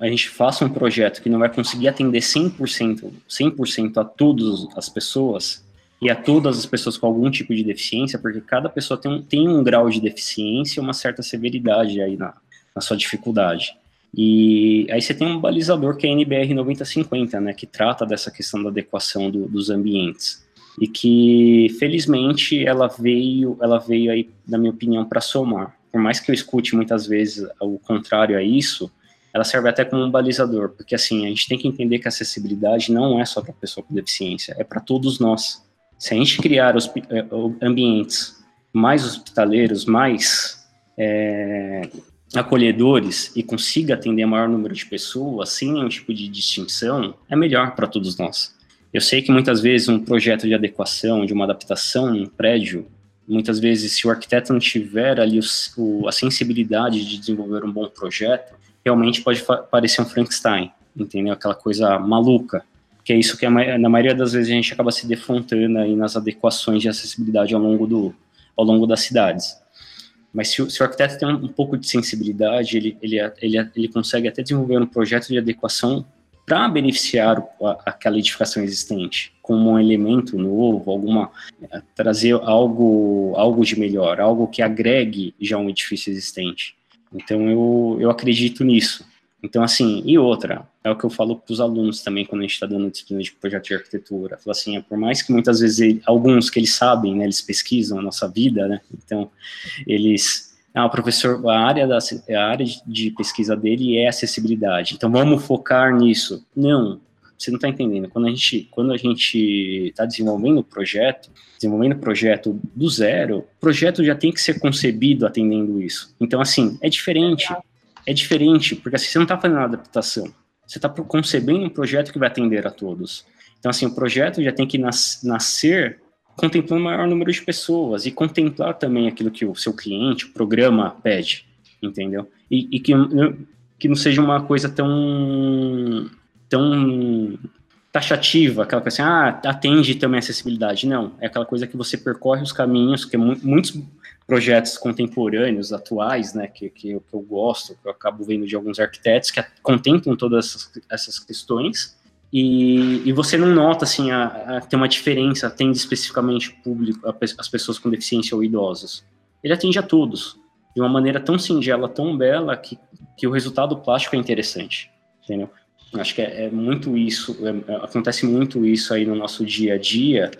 a, gente faça um projeto que não vai conseguir atender 100%, 100% a todas as pessoas, e a todas as pessoas com algum tipo de deficiência, porque cada pessoa tem um, tem um grau de deficiência e uma certa severidade aí na, na sua dificuldade. E aí você tem um balizador que é a NBR 9050, né, que trata dessa questão da adequação do, dos ambientes. E que, felizmente, ela veio, ela veio aí, na minha opinião, para somar. Por mais que eu escute muitas vezes o contrário a isso, ela serve até como um balizador, porque assim, a gente tem que entender que a acessibilidade não é só para pessoa com deficiência, é para todos nós. Se a gente criar os, eh, ambientes mais hospitaleiros, mais é, acolhedores e consiga atender maior número de pessoas sem nenhum tipo de distinção, é melhor para todos nós. Eu sei que muitas vezes um projeto de adequação, de uma adaptação em um prédio, muitas vezes se o arquiteto não tiver ali o, o, a sensibilidade de desenvolver um bom projeto, realmente pode parecer um Frankenstein, entendeu? Aquela coisa maluca, que é isso que a, na maioria das vezes a gente acaba se defrontando aí nas adequações de acessibilidade ao longo, do, ao longo das cidades. Mas se se o arquiteto tem um, pouco de sensibilidade, ele, ele, ele, ele consegue até desenvolver um projeto de adequação para beneficiar a, aquela edificação existente, como um elemento novo, alguma é, trazer algo, algo de melhor, algo que agregue já um edifício existente. Então eu, eu acredito nisso. Então, assim, e outra, é o que eu falo para os alunos também quando a gente está dando disciplina de projeto de arquitetura. Falo assim, é, por mais que muitas vezes ele, alguns que eles sabem, né, eles pesquisam a nossa vida, né, então eles, ah, o professor, a área, da, a área de pesquisa dele é acessibilidade, então vamos focar nisso. Não, você não está entendendo. Quando a gente quando a gente está desenvolvendo o projeto, desenvolvendo o projeto do zero, o projeto já tem que ser concebido atendendo isso. Então, assim, é diferente é diferente, porque assim, você não está fazendo uma adaptação, você está concebendo um projeto que vai atender a todos. Então, assim, o projeto já tem que nas, nascer contemplando o maior número de pessoas e contemplar também aquilo que o seu cliente, o programa pede, entendeu? E, e que, que não seja uma coisa tão, tão taxativa, aquela coisa assim, ah, atende também a acessibilidade. Não, é aquela coisa que você percorre os caminhos, que muitos projetos contemporâneos, atuais, né, que, que, eu, que eu gosto, que eu acabo vendo de alguns arquitetos, que contemplam todas essas, essas questões, e, e, você não nota, assim, a, a, tem uma diferença, atende especificamente público, a, as pessoas com deficiência ou idosos. Ele atende a todos, de uma maneira tão singela, tão bela, que, que o resultado plástico é interessante, entendeu? Acho que é, é muito isso, é, acontece muito isso aí no nosso dia a dia,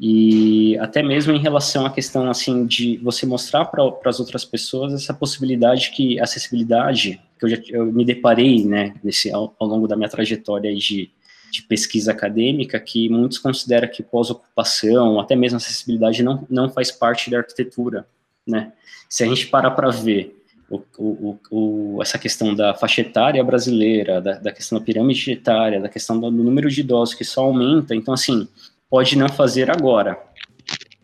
e até mesmo em relação à questão assim de você mostrar para as outras pessoas essa possibilidade que acessibilidade que eu já eu me deparei né nesse ao, ao longo da minha trajetória de, de pesquisa acadêmica que muitos consideram que pós-ocupação até mesmo acessibilidade não não faz parte da arquitetura né? Se a gente parar para ver o, o, o, essa questão da faixa etária brasileira, da, da questão da pirâmide etária, da questão do número de idosos que só aumenta, então assim, pode não fazer agora,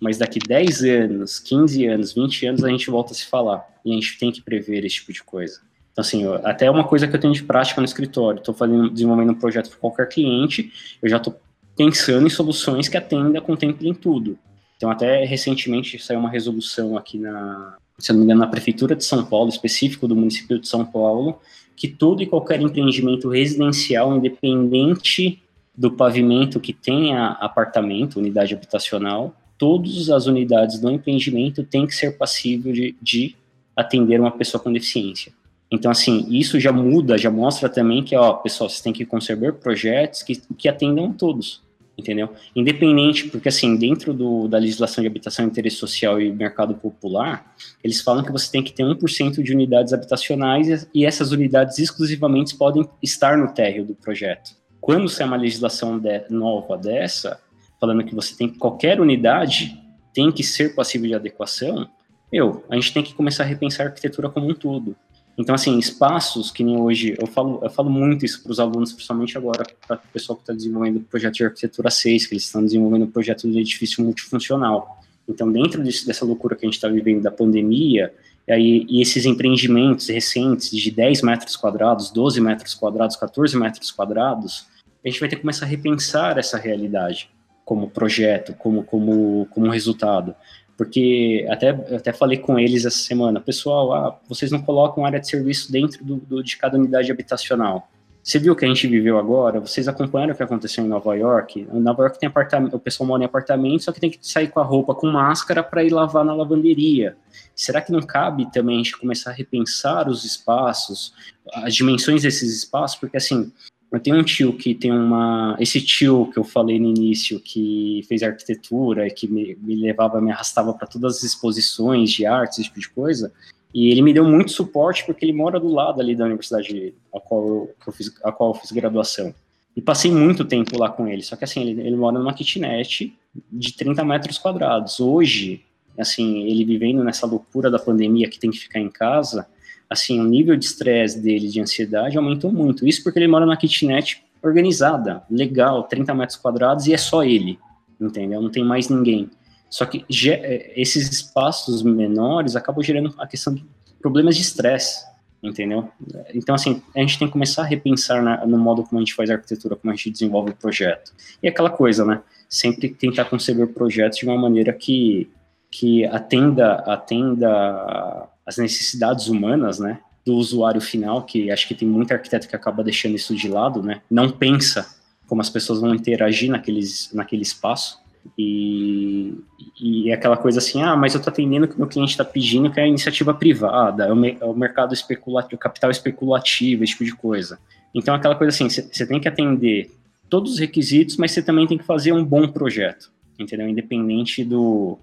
mas daqui 10 anos, 15 anos, 20 anos a gente volta a se falar. E a gente tem que prever esse tipo de coisa. Então, assim, até uma coisa que eu tenho de prática no escritório, estou desenvolvendo um projeto para qualquer cliente, eu já estou pensando em soluções que atendam, contemplem tudo. Então, até recentemente saiu uma resolução aqui na, se não me engano, na Prefeitura de São Paulo, específico do município de São Paulo, que todo e qualquer empreendimento residencial, independente do pavimento que tenha apartamento, unidade habitacional, todas as unidades do empreendimento têm que ser passível de, de atender uma pessoa com deficiência. Então, assim, isso já muda, já mostra também que, ó, pessoal, vocês têm que conceber projetos que, que atendam todos, entendeu? Independente, porque, assim, dentro do, da legislação de habitação, interesse social e mercado popular, eles falam que você tem que ter 1% de unidades habitacionais e essas unidades exclusivamente podem estar no térreo do projeto. Quando sai uma legislação de, nova dessa, falando que você tem qualquer unidade tem que ser passível de adequação, meu, a gente tem que começar a repensar a arquitetura como um todo. Então, assim, espaços que nem hoje, eu falo, eu falo muito isso para os alunos, principalmente agora, para o pessoal que está desenvolvendo o projeto de arquitetura 6, que eles estão desenvolvendo o projeto de edifício multifuncional. Então, dentro disso, dessa loucura que a gente está vivendo da pandemia, e, aí, e esses empreendimentos recentes de 10 metros quadrados, 12 metros quadrados, 14 metros quadrados, a gente vai ter que começar a repensar essa realidade como projeto, como, como, como resultado. Porque até, até falei com eles essa semana, pessoal, ah, vocês não colocam área de serviço dentro do, do, de cada unidade habitacional. Você viu o que a gente viveu agora? Vocês acompanharam o que aconteceu em Nova York? Em Nova York tem apartamento, o pessoal mora em apartamento, só que tem que sair com a roupa com máscara para ir lavar na lavanderia. Será que não cabe também a gente começar a repensar os espaços, as dimensões desses espaços? Porque assim, eu tenho um tio que tem uma. Esse tio que eu falei no início, que fez arquitetura, que me, me levava, me arrastava para todas as exposições de arte, esse tipo de coisa. E ele me deu muito suporte porque ele mora do lado ali da universidade a qual eu, eu fiz, a qual eu fiz graduação. E passei muito tempo lá com ele. Só que assim, ele, ele mora numa kitnet de 30 metros quadrados. Hoje, assim, ele vivendo nessa loucura da pandemia que tem que ficar em casa, assim, o nível de estresse dele, de ansiedade, aumentou muito. Isso porque ele mora numa kitnet organizada, legal, 30 metros quadrados, e é só ele, entendeu? Não tem mais ninguém. Só que é, esses espaços menores acabam gerando a questão de problemas de estresse, entendeu? Então, assim, a gente tem que começar a repensar na, no modo como a gente faz arquitetura, como a gente desenvolve o projeto. E aquela coisa, né? Sempre tentar conceber projetos de uma maneira que, que atenda, atenda as necessidades humanas, né, do usuário final, que acho que tem muito arquiteto que acaba deixando isso de lado, né, não pensa como as pessoas vão interagir naqueles, naquele espaço, e, e é aquela coisa assim, ah, mas eu estou atendendo o que meu cliente está pedindo, que é a iniciativa privada, é o, é o mercado especulativo, capital especulativo, esse tipo de coisa. Então, aquela coisa assim, você tem que atender todos os requisitos, mas você também tem que fazer um bom projeto, entendeu? Independente do,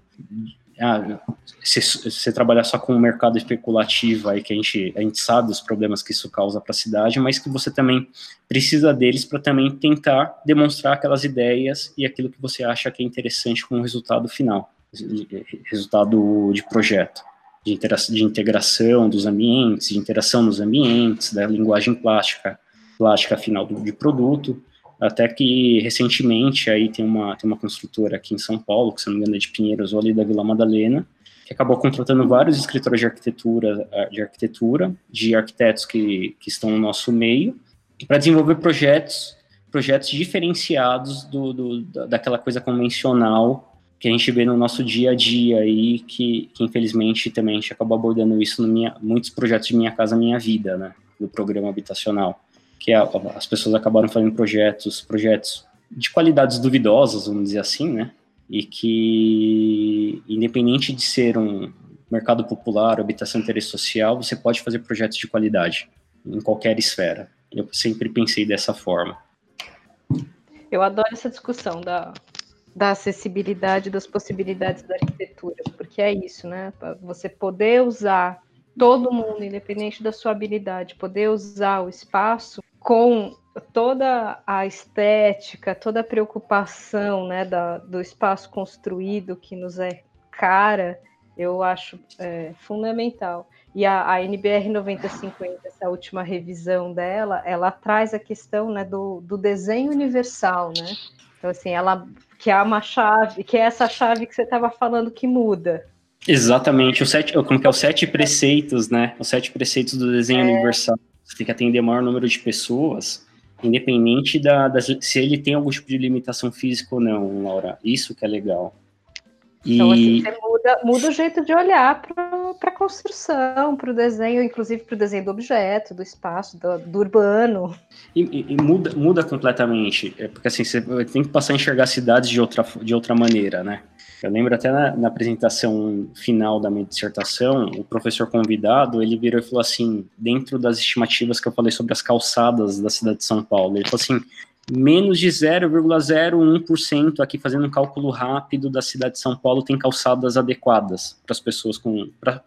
ah, se você trabalhar só com o mercado especulativo, aí que a gente, a gente sabe os problemas que isso causa para a cidade, mas que você também precisa deles para também tentar demonstrar aquelas ideias e aquilo que você acha que é interessante como resultado final, resultado de projeto, de, de integração dos ambientes, de interação nos ambientes, da linguagem plástica, plástica final do, de produto, até que recentemente aí tem uma, tem uma construtora aqui em São Paulo, que se não me engano é de Pinheiros ou ali da Vila Madalena, que acabou contratando vários escritores de arquitetura, de arquitetura, de arquitetos que, que estão no nosso meio, para desenvolver projetos, projetos diferenciados do, do, daquela coisa convencional que a gente vê no nosso dia a dia aí, que, que infelizmente também a gente acabou abordando isso minha, muitos projetos de Minha Casa Minha Vida, né, do programa habitacional que a, as pessoas acabaram fazendo projetos, projetos de qualidades duvidosas, vamos dizer assim, né? E que, independente de ser um mercado popular, habitação de interesse social, você pode fazer projetos de qualidade em qualquer esfera. Eu sempre pensei dessa forma. Eu adoro essa discussão da, da acessibilidade, das possibilidades da arquitetura, porque é isso, né? Você poder usar todo mundo, independente da sua habilidade, poder usar o espaço com toda a estética, toda a preocupação né, da, do espaço construído que nos é cara, Eu acho é, fundamental. E a, a NBR 9050, essa última revisão dela, ela traz a questão né, do, do desenho universal, né? Então, assim, ela que é uma chave, que é essa chave que você estava falando que muda. Exatamente, o sete, como que é os sete preceitos, né? Os sete preceitos do desenho é... universal. Você tem que atender o maior número de pessoas, independente da, da, se ele tem algum tipo de limitação física ou não, Laura. Isso que é legal. Então, assim, você muda, muda o jeito de olhar para a construção, para o desenho, inclusive para o desenho do objeto, do espaço, do, do urbano. E, e, e, muda, muda completamente, é porque assim, você tem que passar a enxergar cidades de outra, de outra maneira, né? Eu lembro até na, na, apresentação final da minha dissertação, o professor convidado, ele virou e falou assim, dentro das estimativas que eu falei sobre as calçadas da cidade de São Paulo, ele falou assim, menos de 0,01% aqui fazendo um cálculo rápido da cidade de São Paulo tem calçadas adequadas para as pessoas com para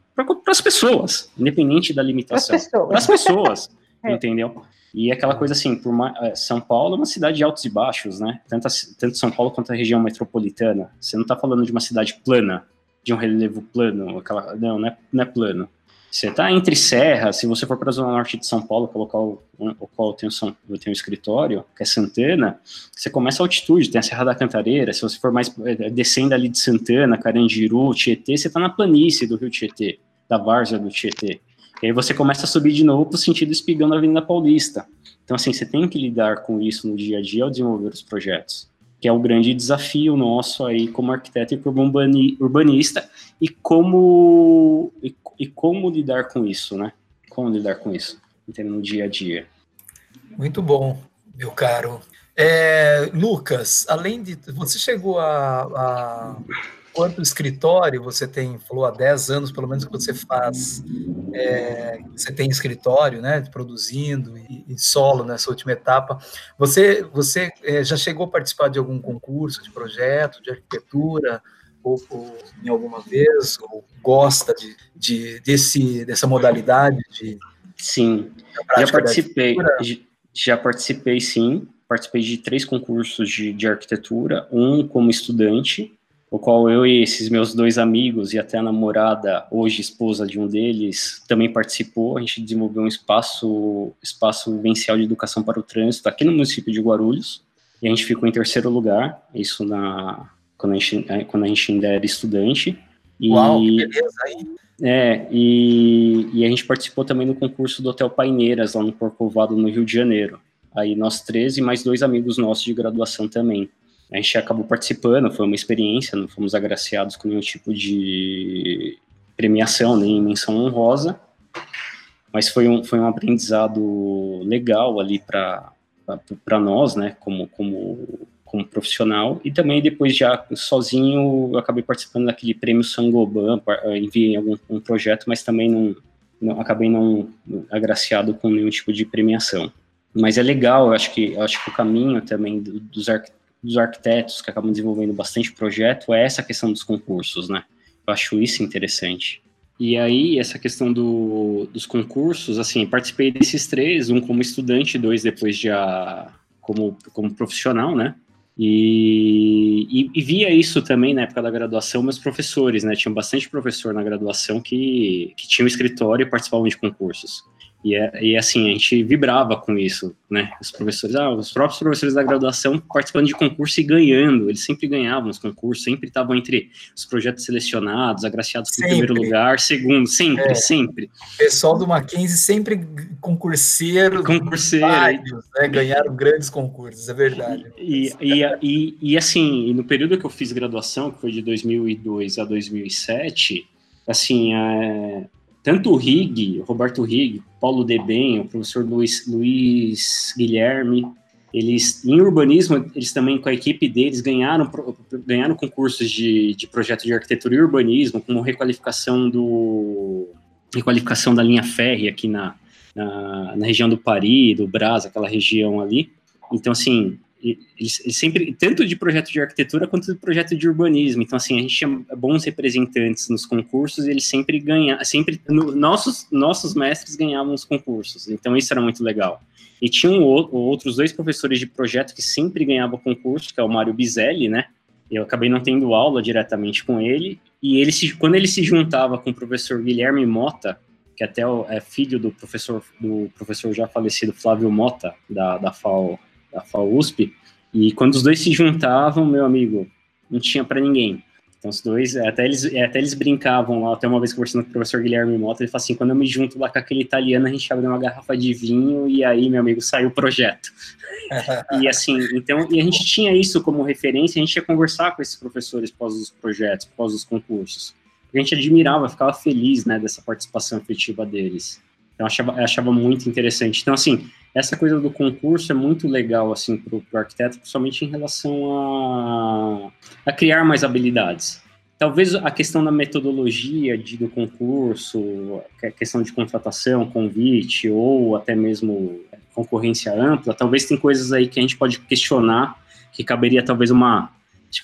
as pessoas, independente da limitação. Para as pessoas, (laughs) é. entendeu? E aquela coisa assim, uma, é, São Paulo é uma cidade de altos e baixos, né? Tanto, tanto São Paulo quanto a região metropolitana. Você não está falando de uma cidade plana, de um relevo plano, aquela, não, não é, não é plano. Você está entre serras, se você for para a zona norte de São Paulo, que é o local o qual eu tenho, eu tenho um escritório, que é Santana, você começa a altitude, tem a Serra da Cantareira, se você for mais é, descendo ali de Santana, Carandiru, Tietê, você está na planície do Rio Tietê, da várzea do Tietê. E aí você começa a subir de novo para o sentido espigando a Avenida Paulista. Então, assim, você tem que lidar com isso no dia a dia ao desenvolver os projetos, que é o grande desafio nosso aí como arquiteto e urbanista, e como, e, e como lidar com isso, né? Como lidar com isso, no dia a dia. Muito bom, meu caro. É, Lucas, além de. Você chegou a, a quanto escritório você tem, falou há 10 anos pelo menos que você faz, é, você tem escritório, né, produzindo e, e, solo nessa última etapa. Você, você é, já chegou a participar de algum concurso, de projeto, de arquitetura, ou, ou em alguma vez, ou gosta de, de, desse, dessa modalidade de... Sim, já participei, já participei sim, participei de três concursos de, de arquitetura, um como estudante, o qual eu e esses meus dois amigos e até a namorada, hoje esposa de um deles, também participou. A gente desenvolveu um espaço, espaço vivencial de educação para o trânsito aqui no município de Guarulhos. E a gente ficou em terceiro lugar, isso na, quando, a gente, é, quando a gente ainda era estudante. E, Uau, que beleza aí! É, e, e a gente participou também no concurso do Hotel Paineiras, lá no Corcovado, no Rio de Janeiro. Aí nós três e mais dois amigos nossos de graduação também. A gente acabou participando, foi uma experiência, não fomos agraciados com nenhum tipo de premiação, nem menção honrosa, mas foi um, foi um aprendizado legal ali para nós, né, como, como, como profissional, e também depois já sozinho eu acabei participando daquele prêmio Sangoban, enviei algum um projeto, mas também não, não acabei não agraciado com nenhum tipo de premiação. Mas é legal, eu acho que, eu acho que o caminho também dos dos arquitetos que acabam desenvolvendo bastante projeto é essa questão dos concursos, né? Eu acho isso interessante. E aí, essa questão do, dos concursos, assim, participei desses três, um como estudante, dois depois já como, como profissional, né? E, e, e, via isso também na época da graduação, meus professores, né? Tinha bastante professor na graduação que, que tinha um escritório e participavam de concursos. E, é, e assim, a gente vibrava com isso, né? Os professores, ah, os próprios professores da graduação participando de concurso e ganhando, eles sempre ganhavam os concursos, sempre estavam entre os projetos selecionados, agraciados com primeiro lugar, segundo, sempre, é. sempre. O pessoal do Mackenzie sempre concurseiro, concurseiro. Vários, né? ganharam grandes concursos, é verdade. E, e, e, e, assim, no período que eu fiz graduação, que foi de 2002 a 2007, assim, é, tanto o Rig, Roberto Rig, Paulo Deben, o professor Luiz, Luiz Guilherme, eles, em urbanismo, eles também, com a equipe deles, ganharam, ganharam concursos de, de projeto de arquitetura e urbanismo, como requalificação do requalificação da linha férrea aqui na, na, na região do Paris, do Brás, aquela região ali. Então, assim, eles, sempre, tanto de projeto de arquitetura quanto de projeto de urbanismo. Então, assim, a gente tinha bons representantes nos concursos e eles sempre ganhavam, sempre, no, nossos, nossos mestres ganhavam os concursos. Então, isso era muito legal. E tinham outros dois professores de projeto que sempre ganhavam concurso, que é o Mário Bizelli, né? Eu acabei não tendo aula diretamente com ele, E ele se, quando ele se juntava com o professor Guilherme Mota, que até é filho do professor do professor já falecido Flávio Mota da da FAO, da FAO USP, e quando os dois se juntavam, meu amigo, não tinha para ninguém. Então, os dois, é, até eles, é, até eles brincavam lá, até uma vez conversando com o professor Guilherme Mota, ele falou assim: quando eu me junto lá com aquele italiano, a gente abre uma garrafa de vinho e aí, meu amigo, saiu o projeto. (laughs) e assim, então, e a gente tinha isso como referência, a gente ia conversar com esses professores pós os projetos, pós os concursos. A gente admirava, ficava feliz, né, dessa participação efetiva deles. Então, eu achava, eu achava muito interessante. Então, assim, essa coisa do concurso é muito legal assim para o arquiteto, principalmente em relação a, a, criar mais habilidades. Talvez a questão da metodologia de, do concurso, a questão de contratação, convite ou até mesmo concorrência ampla, talvez tem coisas aí que a gente pode questionar, que caberia talvez uma,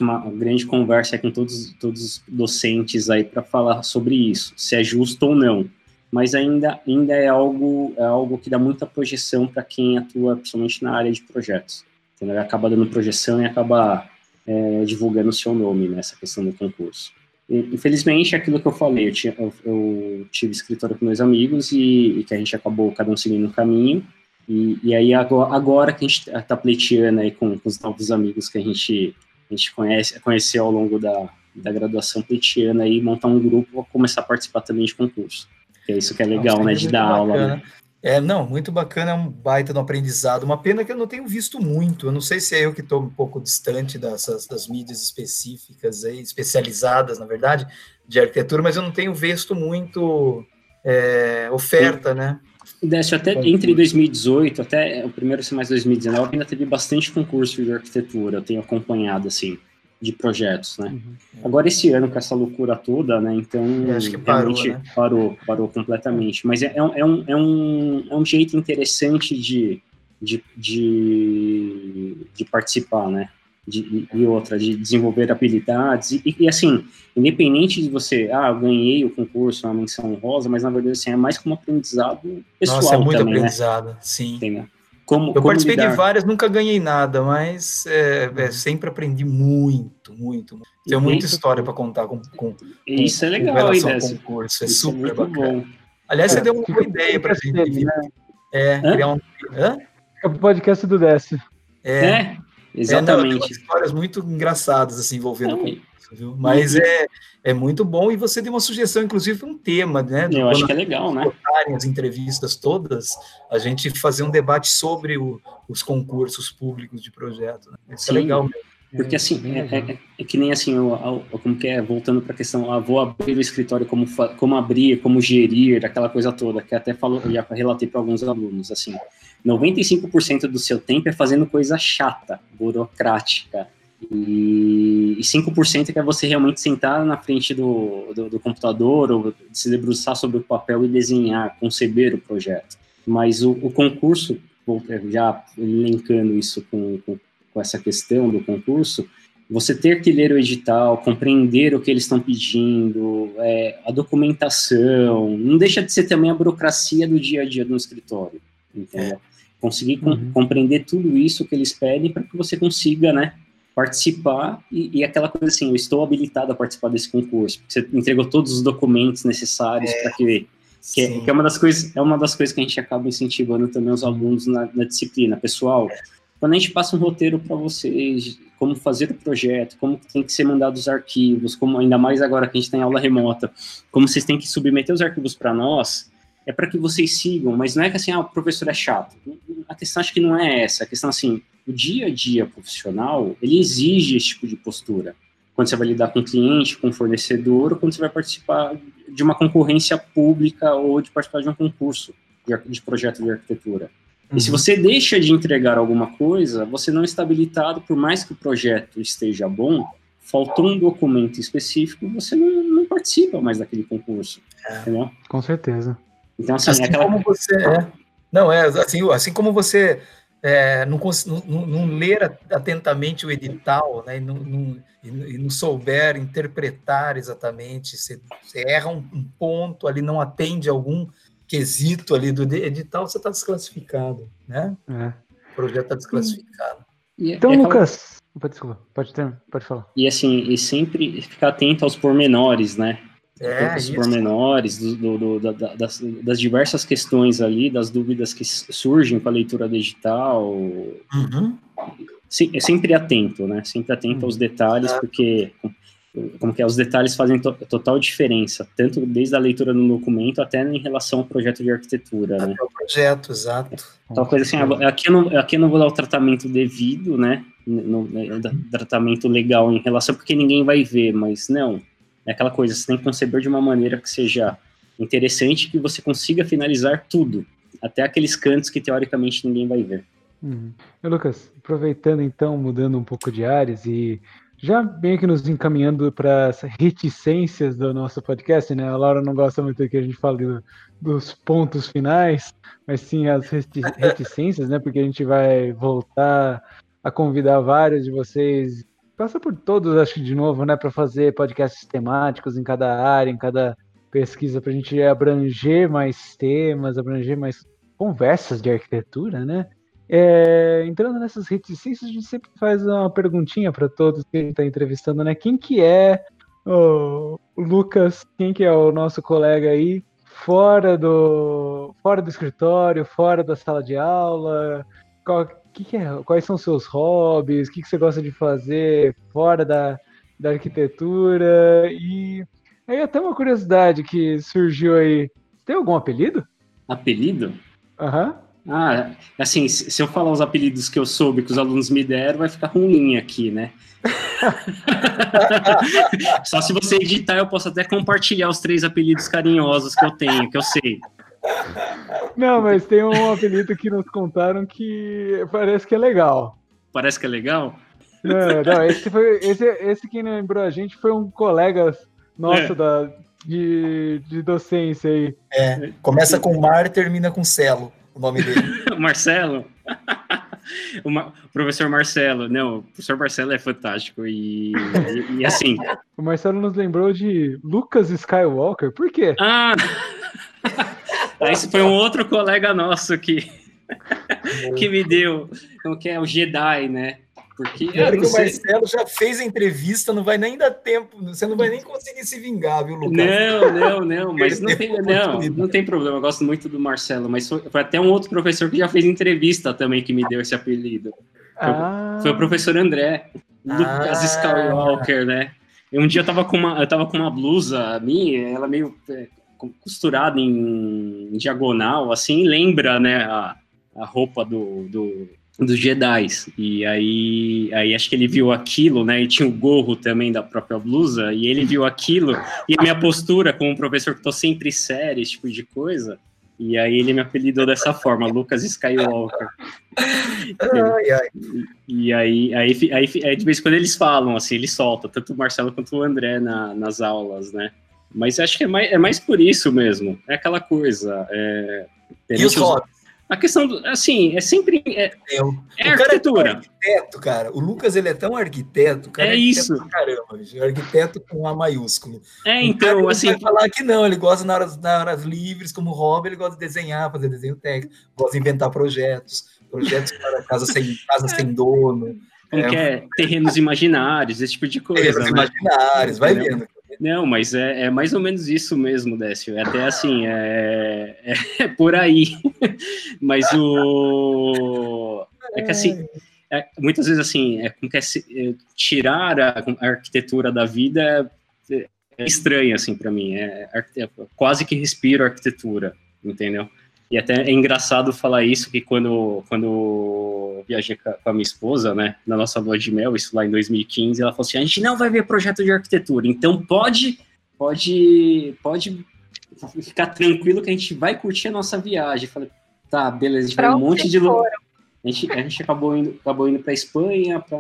uma grande conversa com todos, todos os docentes aí para falar sobre isso, se é justo ou não mas ainda, ainda é, algo, é algo que dá muita projeção para quem atua, principalmente na área de projetos. Entendeu? Acaba dando projeção e acaba é, divulgando o seu nome nessa questão do concurso. E, infelizmente, é aquilo que eu falei, eu, tinha, eu, eu tive escritório com meus amigos e, e, que a gente acabou cada um seguindo um caminho, e, e aí agora, agora, que a gente está pleiteando aí com, com, os novos amigos que a gente, a gente conhece, conheceu ao longo da, da graduação pleiteando aí, montar um grupo para começar a participar também de concurso. É isso que é legal, Nossa, né? De dar aula. Né? É, não, muito bacana, é um baita no aprendizado. Uma pena que eu não tenho visto muito. Eu não sei se é eu que estou um pouco distante dessas das mídias específicas aí, especializadas, na verdade, de arquitetura, mas eu não tenho visto muito é, oferta, Sim. né? Décio, até entre 2018 até o primeiro semestre de 2019 ainda teve bastante concurso de arquitetura, eu tenho acompanhado assim de projetos, né? Uhum. Agora esse ano com essa loucura toda, né? Então acho que parou, né? parou, parou completamente. Mas é, é, um, é, um, é, um, é um jeito interessante de, de, de, de participar, né? De, e outra, de desenvolver habilidades. E, e, assim, independente de você, ah, ganhei o concurso, uma menção rosa, mas na verdade assim, é mais como aprendizado pessoal. Nossa, é muito também, né? aprendizado, né? sim. Entendeu? Como, eu como participei lidar? de várias, nunca ganhei nada, mas é, é, sempre aprendi muito, muito. Tenho muita história para contar com, com, Isso com, é legal, com relação ao concurso, é Isso super é bacana. Bom. Aliás, você deu uma boa ideia para a gente. Né? É, criar um. Hã? É o podcast do Décio. É, é exatamente. É, não, histórias muito engraçadas assim envolvendo é, viu? Mas é, é muito bom e você deu uma sugestão, inclusive, um tema, né? Eu acho que é legal, né? as entrevistas todas, a gente fazer um debate sobre o, os concursos públicos de projeto. Né? Isso é Sim. é legal mesmo. Porque assim, é, é, é, que nem assim, eu, eu, como que é, voltando para a questão, ah, vou abrir o escritório, como, como abrir, como gerir, aquela coisa toda, que até falou, já relatei para alguns alunos, assim, 95% do seu tempo é fazendo coisa chata, burocrática, e, e 5% que é você realmente sentar na frente do, do, do, computador ou se debruçar sobre o papel e desenhar, conceber o projeto. Mas o, o concurso, já linkando isso com, com, com essa questão do concurso, você ter que ler o edital, compreender o que eles estão pedindo, é, a documentação, não deixa de ser também a burocracia do dia a dia do escritório, entendeu? Conseguir com, uhum. compreender tudo isso que eles pedem para que você consiga, né, participar e, e, aquela coisa assim, eu estou habilitado a participar desse concurso. Você entregou todos os documentos necessários é, para que que é, que é, uma das coisas é uma das coisas que a gente acaba incentivando também os alunos na, na disciplina pessoal quando a gente passa um roteiro para vocês como fazer o projeto como tem que ser mandado os arquivos como ainda mais agora que a gente tem aula remota como vocês têm que submeter os arquivos para nós é para que vocês sigam mas não é que assim ah, o professor é chato a questão acho que não é essa a questão assim o dia a dia profissional, ele exige esse tipo de postura. Quando você vai lidar com cliente, com fornecedor, ou quando você vai participar de uma concorrência pública ou de participar de um concurso de, projeto de arquitetura. Uhum. E se uhum. você deixa de entregar alguma coisa, você não está habilitado, por mais que o projeto esteja bom, faltou um documento específico, você não, não participa mais daquele concurso. É. Entendeu? Com certeza. Então, assim, assim aquela... como você é. Não, é assim, assim como você é, não, não, não, ler atentamente o edital né, e, não, não, e não souber interpretar exatamente, você, você erra um, um, ponto ali, não atende algum quesito ali do edital, você está desclassificado, né? É. O projeto está desclassificado. então, Lucas, Desculpa, pode, ter, pode falar. E assim, e sempre ficar atento aos pormenores, né? É, os isso. pormenores do, do, do, da, das, das, diversas questões ali, das dúvidas que surgem com a leitura digital. Uhum. Sim, é sempre atento, né? Sempre atento uhum. aos detalhes, porque como que é, os detalhes fazem to total diferença, tanto desde a leitura do documento até em relação ao projeto de arquitetura, até né? o projeto, exato. Tal coisa assim, aqui eu, não, aqui eu não vou dar o tratamento devido, né? No, no, tratamento legal em relação, porque ninguém vai ver, mas não. É aquela coisa, você tem que conceber de uma maneira que seja interessante, que você consiga finalizar tudo, até aqueles cantos que teoricamente ninguém vai ver. Uhum. Lucas, aproveitando então, mudando um pouco de áreas e já bem que nos encaminhando para as reticências do nosso podcast, né? A Laura não gosta muito que a gente fale do, dos pontos finais, mas sim as reticências, né? Porque a gente vai voltar a convidar vários de vocês, passa por todos, acho que de novo, né? Para fazer podcasts temáticos em cada área, em cada pesquisa, para a gente abranger mais temas, abranger mais conversas de arquitetura, né? É, entrando nessas reticências, a gente sempre faz uma perguntinha para todos que a gente está entrevistando, né? Quem que é o Lucas? Quem que é o nosso colega aí? Fora do, fora do escritório, fora da sala de aula? Qual, que que é, quais são os seus hobbies? O que, que você gosta de fazer fora da, da arquitetura? E aí até uma curiosidade que surgiu aí. Tem algum apelido? Apelido? Aham. Uhum. Ah, assim, se eu falar os apelidos que eu soube que os alunos me deram, vai ficar ruim aqui, né? (laughs) Só se você editar, eu posso até compartilhar os três apelidos carinhosos que eu tenho, que eu sei. Não, mas tem um apelido que nos contaram que parece que é legal. Parece que é legal? Não, não esse, foi, esse, esse que lembrou a gente foi um colega nosso é. da, de, de docência aí. É, começa com Mar e termina com Celo o nome dele. (laughs) Marcelo? (laughs) o, Ma professor Marcelo. Não, o professor Marcelo é fantástico. E, e, e, assim. O Marcelo nos lembrou de Lucas Skywalker. Por quê? Ah! (laughs) Esse foi um outro colega nosso que, (laughs) que me deu. Que é o Jedi, né? Porque que o Marcelo já fez a entrevista, não vai nem dar tempo, você não vai nem conseguir se vingar, viu, Lucas? Não, não, não, (laughs) mas não tem, não, não tem problema, eu gosto muito do Marcelo, mas foi, foi, até um outro professor que já fez entrevista também que me deu esse apelido. Ah. Foi, o professor André, Lucas ah. Skywalker, né? Um dia eu tava com uma, eu tava com uma blusa minha, ela meio é, costurada em, em, diagonal, assim, lembra, né, a, a roupa do, do dos Jedi. E aí, aí acho que ele viu aquilo, né? E tinha o gorro também da própria blusa, e ele viu aquilo, e a minha postura como professor que tô sempre sério, esse tipo de coisa. E aí ele me apelidou dessa forma, Lucas Skywalker. Ai, ai. E, aí, aí, aí, aí, de vez em quando eles falam, assim, eles soltam, tanto o Marcelo quanto o André na, nas aulas, né? Mas acho que é mais, é mais por isso mesmo. É aquela coisa. É, e os hobbies? A questão, do, assim, é sempre. É, é, o, é o arquitetura. Cara é arquiteto, cara. O Lucas, ele é tão arquiteto, cara. É, é isso. Caramba, arquiteto com A maiúsculo. É, então, assim. Vai falar que não, ele gosta na horas, na horas livres, como hobby, ele gosta de desenhar, fazer desenho técnico, gosta de inventar projetos, projetos para casa sem, (laughs) casa sem dono. Como é, que é? Terrenos imaginários, esse tipo de coisa. Terrenos né? imaginários, vai vendo. Não, mas é, é, mais ou menos isso mesmo, Décio. É até assim, é, é, é por aí. (laughs) mas o. É que assim, é, muitas vezes assim, é, tirar a, a, arquitetura da vida é, estranho, assim, para mim. É, quase que respiro arquitetura, entendeu? E até é engraçado falar isso, que quando, quando viajei com a minha esposa, né, na nossa lua de mel, isso lá em 2015, ela falou assim, a gente não vai ver projeto de arquitetura, então pode, pode, pode ficar tranquilo que a gente vai curtir a nossa viagem. Eu falei, tá, beleza, a gente vai um monte de lugar. A gente, a gente acabou indo, acabou indo para Espanha, para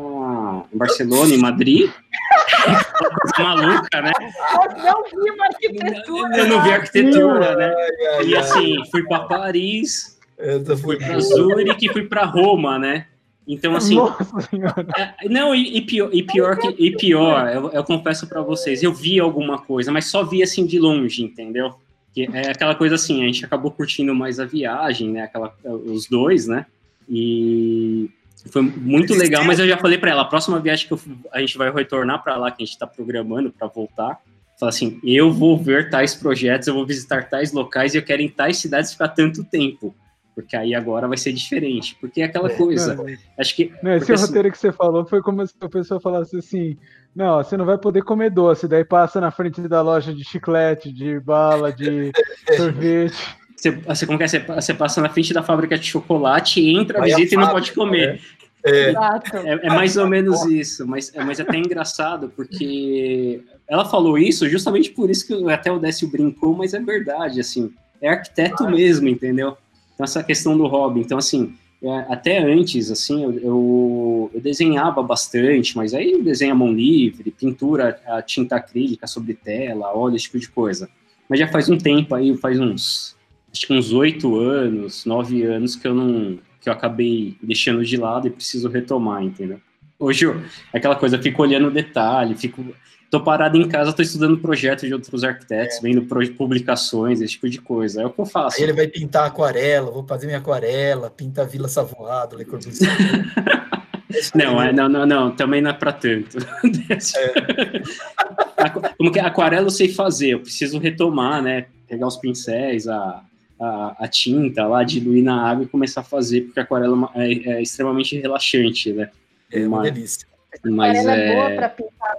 Barcelona e Madrid. (laughs) coisa maluca, né? Eu não vi uma arquitetura. Eu não vi arquitetura, né? E assim, fui para Paris, fui para Zurique e fui para Roma, né? Então, assim. É, não, e, e, pior, e pior, que, e pior eu, eu confesso para vocês, eu vi alguma coisa, mas só vi assim de longe, entendeu? Que é aquela coisa assim, a gente acabou curtindo mais a viagem, né? Aquela, os dois, né? E, Foi muito legal, mas eu já falei para ela, a próxima viagem que a gente vai retornar para lá, que a gente está programando para voltar, fala assim, eu vou ver tais projetos, eu vou visitar tais locais e eu quero em tais cidades ficar tanto tempo. Porque aí agora vai ser diferente. Porque é aquela é, coisa. Não, acho que. Não, esse porque, roteiro assim, que você falou foi como se a pessoa falasse assim: não, você não vai poder comer doce, daí passa na frente da loja de chiclete, de bala, de (laughs) sorvete. Você, você, como que é? Você, você, passa na frente da fábrica de chocolate, entra, Vai visita e não pode comer. É. É, é, mais ou menos isso, mas, é, mas é até engraçado, porque ela falou isso justamente por isso que até o Décio brincou, mas é verdade, assim, é arquiteto mesmo, entendeu? Então, essa questão do hobby. Então, assim, é, até antes, assim, eu, eu, eu, desenhava bastante, mas aí desenha mão livre, pintura a tinta acrílica sobre tela, óleo, esse tipo de coisa. Mas já faz um tempo aí, faz uns, acho que uns oito anos, nove anos que eu não, que eu acabei deixando de lado e preciso retomar, entendeu? Hoje, eu, aquela coisa, eu fico olhando o detalhe, fico tô parado em casa, tô estudando projetos de outros arquitetos, é. vendo publicações, esse tipo de coisa. É o que eu faço. Aí ele vai pintar aquarela, vou fazer minha aquarela, pinta Vila Savoado, Le Corbusier. (laughs) não, é, não, não, não, também não é para tanto. É. (laughs) Como que aquarela eu sei fazer, eu preciso retomar, né? Pegar os pincéis, a, a, a tinta lá, diluir na água e começar a fazer, porque a aquarela é, é extremamente relaxante, né? É uma, uma delícia. Mas aquarela é, é boa para pintar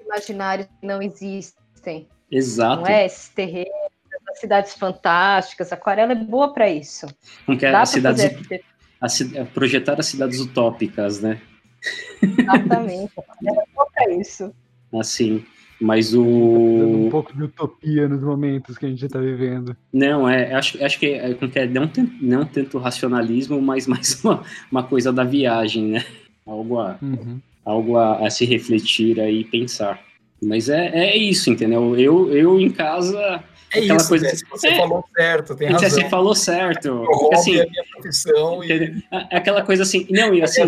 imaginários que não existem. Exato. Não é? Esses terrenos, as cidades fantásticas. A aquarela é boa para isso. Não quer as cidades, a, projetar as cidades utópicas, né? Exatamente. A aquarela é boa para isso. (laughs) Assim. Mas o. Um pouco de utopia nos momentos que a gente está vivendo. Não, é, acho, acho que é, é, não, não tanto racionalismo, mas mais (laughs) uma, uma coisa da viagem, né? Algo a, uhum algo a, a se refletir aí e pensar. Mas é, é isso, entendeu? Eu, eu em casa. É isso, coisa, né? você é, falou certo, tem razão. Você falou certo. Porque, assim, é a minha profissão. E... É, é aquela coisa assim, não, e assim,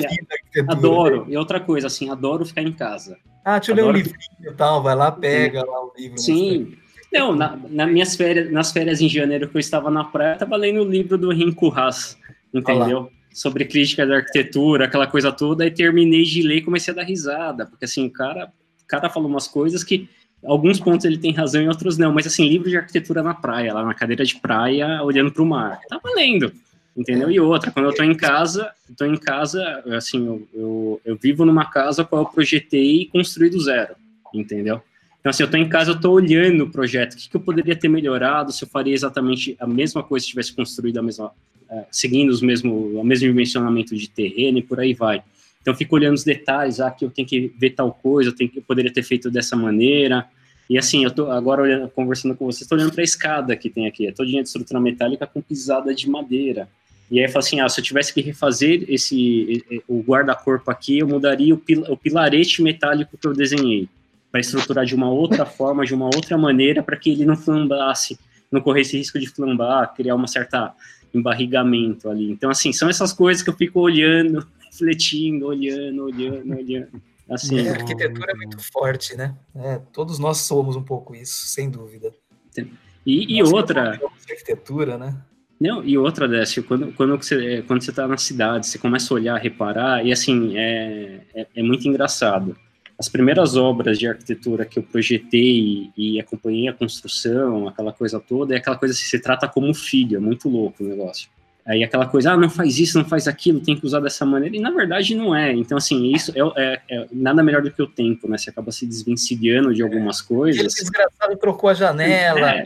adoro. E outra coisa, assim, adoro ficar em casa. Ah, deixa eu ler um livrinho e tal, vai lá, pega Sim. lá o livro. Sim. Não, na, na, minhas férias, nas férias em janeiro que eu estava na praia, eu estava lendo o livro do Rinco Haas, entendeu? sobre crítica da arquitetura, aquela coisa toda, e terminei de ler e comecei a dar risada, porque assim, o cara, o cara falou umas coisas que alguns pontos ele tem razão e outros não, mas assim, livro de arquitetura na praia, lá na cadeira de praia, olhando para o mar, tá valendo, entendeu? E outra, quando eu tô em casa, tô em casa, assim, eu, eu, eu vivo numa casa qual eu projetei e construí do zero, entendeu? Então, assim, eu tô em casa, eu tô olhando o projeto, o que, que eu poderia ter melhorado, se eu faria exatamente a mesma coisa se tivesse construído a mesma é, seguindo os mesmo, o mesmo dimensionamento de terreno e por aí vai. Então, eu fico olhando os detalhes, ah, eu tenho que ver tal coisa, eu, tenho eu poderia ter feito dessa maneira. E assim, eu tô agora olhando, conversando com vocês, estou olhando para a escada que tem aqui, é todinha de estrutura metálica com pisada de madeira. E aí eu falo assim, ah, se eu tivesse que refazer esse o guarda-corpo aqui, eu mudaria o, pil, o pilarete metálico que eu desenhei, para estruturar de uma outra (laughs) forma, de uma outra maneira, para que ele não flambasse, não corresse risco de flambar, criar uma certa embarrigamento ali. Então, assim, são essas coisas que eu fico olhando, refletindo, olhando, olhando, olhando. Assim, é, a arquitetura é muito forte, né? É, todos nós somos um pouco isso, sem dúvida. E, e outra. Arquitetura, né? Não, e outra, Décio, quando, quando você quando você está na cidade, você começa a olhar, reparar, e assim, é, é, é muito engraçado as primeiras obras de arquitetura que eu projetei e acompanhei a construção, aquela coisa toda, é aquela coisa que se trata como filho, é muito louco o negócio. Aí aquela coisa, ah, não faz isso, não faz aquilo, tem que usar dessa maneira, e na verdade não é. Então, assim, isso é, é, é nada melhor do que o tempo, né? Você acaba se desvencilhando de algumas coisas. Ele desgraçado trocou a janela. É,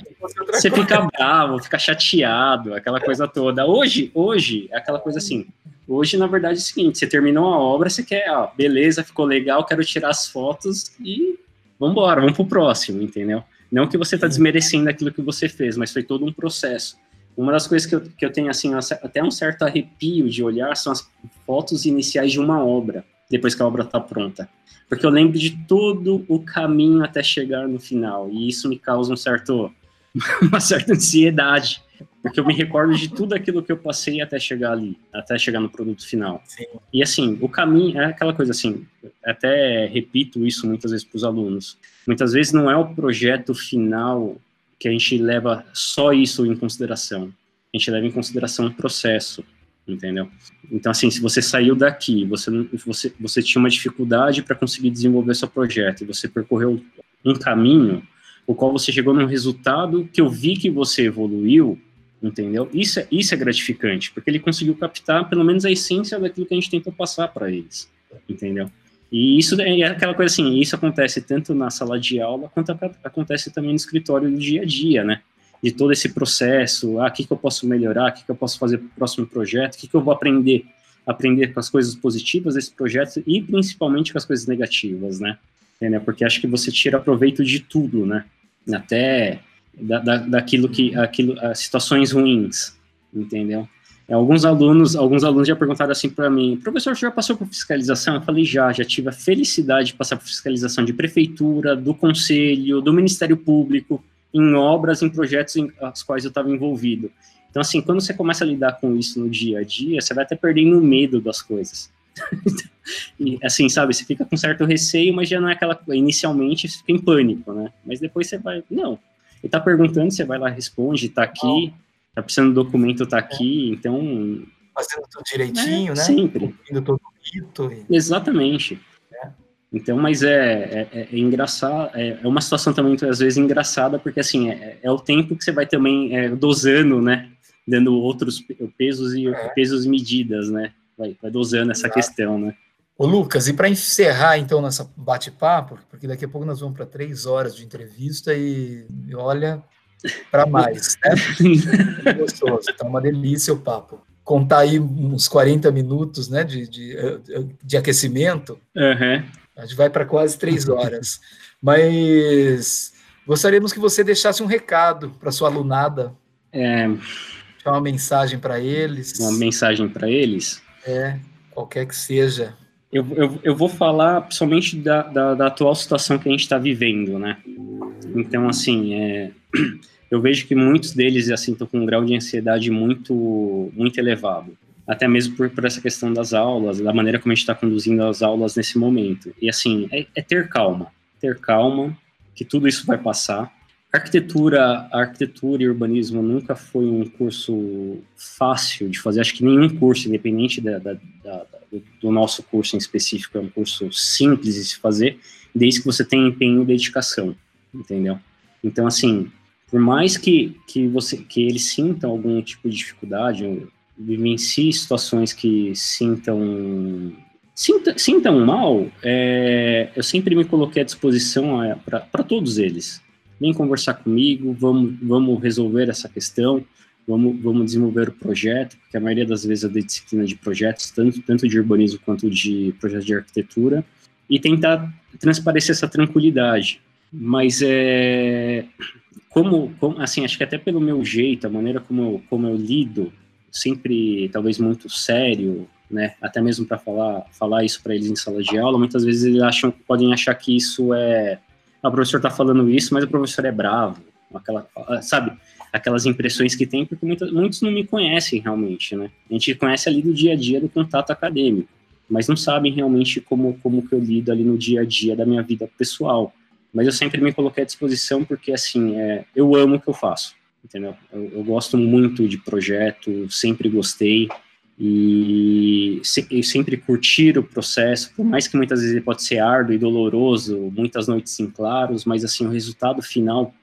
você fica bravo, fica chateado, aquela coisa toda. Hoje, hoje, é aquela coisa assim, Hoje, na verdade, é o seguinte: você terminou a obra, você quer, ó, beleza, ficou legal, quero tirar as fotos e vamos embora, vamos pro próximo, entendeu? Não que você está desmerecendo aquilo que você fez, mas foi todo um processo. Uma das coisas que eu, que eu tenho, assim, até um certo arrepio de olhar são as fotos iniciais de uma obra, depois que a obra está pronta. Porque eu lembro de todo o caminho até chegar no final, e isso me causa um certo, (laughs) uma certa ansiedade porque eu me recordo de tudo aquilo que eu passei até chegar ali, até chegar no produto final. Sim. E assim, o caminho é aquela coisa assim, até repito isso muitas vezes para os alunos. Muitas vezes não é o projeto final que a gente leva só isso em consideração. A gente leva em consideração o processo, entendeu? Então, assim, se você saiu daqui, você, você, você tinha uma dificuldade para conseguir desenvolver seu projeto, e você percorreu um caminho, o qual você chegou num resultado que eu vi que você evoluiu, entendeu? Isso é, isso é gratificante, porque ele conseguiu captar pelo menos a essência daquilo que a gente tentou passar para eles, entendeu? E isso é aquela coisa assim, isso acontece tanto na sala de aula quanto acontece também no escritório do dia a dia, né? De todo esse processo, ah, o que, que eu posso melhorar, o que, que eu posso fazer para o próximo projeto, o que, que eu vou aprender, aprender com as coisas positivas desse projeto e principalmente com as coisas negativas, né? Entendeu? Porque acho que você tira proveito de tudo, né? Até da, da, daquilo que, aquilo, as situações ruins, entendeu? É, alguns alunos, alguns alunos já perguntaram assim para mim, professor, você já passou por fiscalização? Eu falei, já, já tive a felicidade de passar por fiscalização de prefeitura, do conselho, do Ministério Público, em obras, em projetos em os quais eu estava envolvido. Então, assim, quando você começa a lidar com isso no dia a dia, você vai até perdendo o medo das coisas. (laughs) e, assim, sabe, você fica com certo receio, mas já não é aquela inicialmente você fica em pânico, né? Mas depois você vai, não, ele está perguntando, você vai lá, responde, está aqui, tá precisando do documento, tá aqui, então... Fazendo tudo direitinho, é, né? Sempre. todo rito. E... Exatamente. É. Então, mas é, é, é engraçado, é, é, uma situação também, às vezes, engraçada, porque, assim, é, é o tempo que você vai também é, dosando, né? Dando outros pesos e é. pesos medidas, né? Vai, vai dosando essa Exato. questão, né? Ô, Lucas, e para encerrar então nessa bate-papo, porque daqui a pouco nós vamos para três horas de entrevista e, e olha, para mais, né? Gostoso, tá uma delícia o papo. Contar aí uns 40 minutos, né, de, de, de aquecimento, uhum. a gente vai para quase três horas. Mas gostaríamos que você deixasse um recado para sua alunada. É... Uma mensagem para eles. Uma mensagem para eles? É, qualquer que seja. Eu, eu, eu vou falar principalmente da, da, da atual situação que a gente está vivendo, né? Então, assim, é, eu vejo que muitos deles assim estão com um grau de ansiedade muito muito elevado. Até mesmo por, por essa questão das aulas da maneira como a gente está conduzindo as aulas nesse momento. E assim é, é, ter calma. Ter calma que tudo isso vai passar. Arquitetura arquitetura e urbanismo nunca foi um curso fácil de fazer. Acho que nenhum curso independente da, da, da, do nosso curso em específico é um curso simples de se fazer desde que você tenha empenho e dedicação entendeu? Então assim por mais que, que, você, que eles sintam algum tipo de dificuldade, vivencie situações que sintam sinta, sintam mal, é, eu sempre me coloquei à disposição para todos eles. Vem conversar comigo, vamos, vamos resolver essa questão, vamos, vamos desenvolver o projeto, porque a maioria das vezes é da disciplina de projetos, tanto, tanto de urbanismo quanto de projetos de arquitetura, e tentar transparecer essa tranquilidade. Mas é, como, como, assim, acho que até pelo meu jeito, a maneira como eu, como eu lido, sempre talvez muito sério, né, até mesmo para falar, falar isso para eles em sala de aula, muitas vezes eles acham, podem achar que isso é, ah, o professor está falando isso, mas o professor é bravo, aquela, sabe, aquelas impressões que tem, porque muitos, muitos não me conhecem realmente, né, a gente conhece ali do dia a dia do contato acadêmico, mas não sabem realmente como, como que eu lido ali no dia a dia da minha vida pessoal, mas eu sempre me coloquei à disposição porque, assim, é, eu amo o que eu faço, entendeu? Eu, eu gosto muito de projeto, sempre gostei e se, sempre curtir o processo, por mais que muitas vezes ele pode ser árduo e doloroso, muitas noites em claros, mas, assim, o resultado final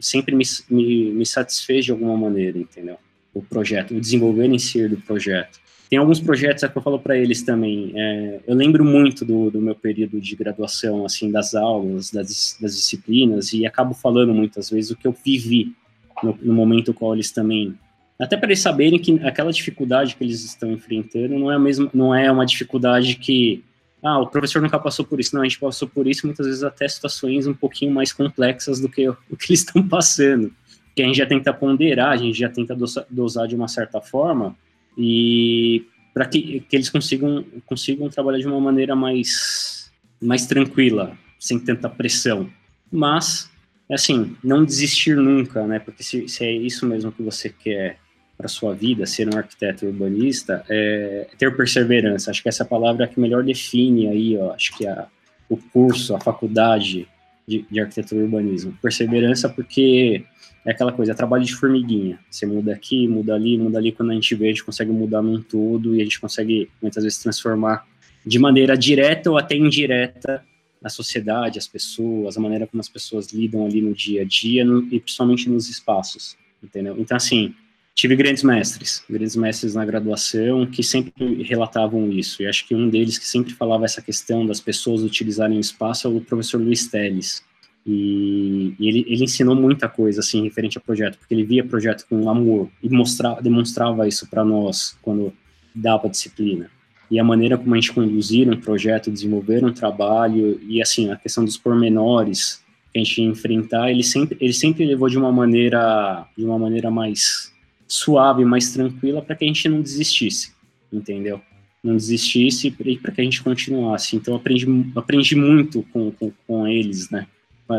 sempre me, me, me satisfez de alguma maneira, entendeu? O projeto, o desenvolver em si do projeto. Tem alguns projetos é que eu falo para eles também. É, eu lembro muito do, do, meu período de graduação, assim, das aulas, das, das, disciplinas, e acabo falando muitas vezes o que eu vivi no, no momento qual eles também. Até para eles saberem que aquela dificuldade que eles estão enfrentando não é, mesmo, não é uma dificuldade que ah, o professor nunca passou por isso. Não, a gente passou por isso, muitas vezes até situações um pouquinho mais complexas do que o que eles (laughs) estão passando. Que a gente já tenta ponderar, a gente já tenta dosar de uma certa forma, e para que, que eles consigam, consigam trabalhar de uma maneira mais, mais tranquila, sem tanta pressão. Mas, assim, não desistir nunca, né? Porque se, se é isso mesmo que você quer para sua vida, ser um arquiteto urbanista, é ter perseverança. Acho que essa palavra é que melhor define aí, ó, acho que a, o curso, a faculdade, de, de arquitetura e urbanismo. Perseverança porque é aquela coisa, é trabalho de formiguinha. Você muda aqui, muda ali, muda ali. Quando a gente vê, a gente consegue mudar num todo e a gente consegue muitas vezes transformar de maneira direta ou até indireta a sociedade, as pessoas, a maneira como as pessoas lidam ali no dia a dia no, e principalmente nos espaços, entendeu? Então, assim, tive grandes mestres, grandes mestres na graduação que sempre relatavam isso. E acho que um deles que sempre falava essa questão das pessoas utilizarem o espaço é o professor Luiz Teles. E, e ele, ele, ensinou muita coisa assim referente ao projeto, porque ele via projeto com amor e mostrava, demonstrava isso para nós quando dava disciplina. E a maneira como a gente conduzir um projeto, desenvolver um trabalho e assim a questão dos pormenores que a gente ia enfrentar, ele sempre ele sempre levou de uma maneira de uma maneira mais suave, mais tranquila para que a gente não desistisse, entendeu? Não desistisse e para que a gente continuasse. Então aprendi aprendi muito com, com, com eles, né?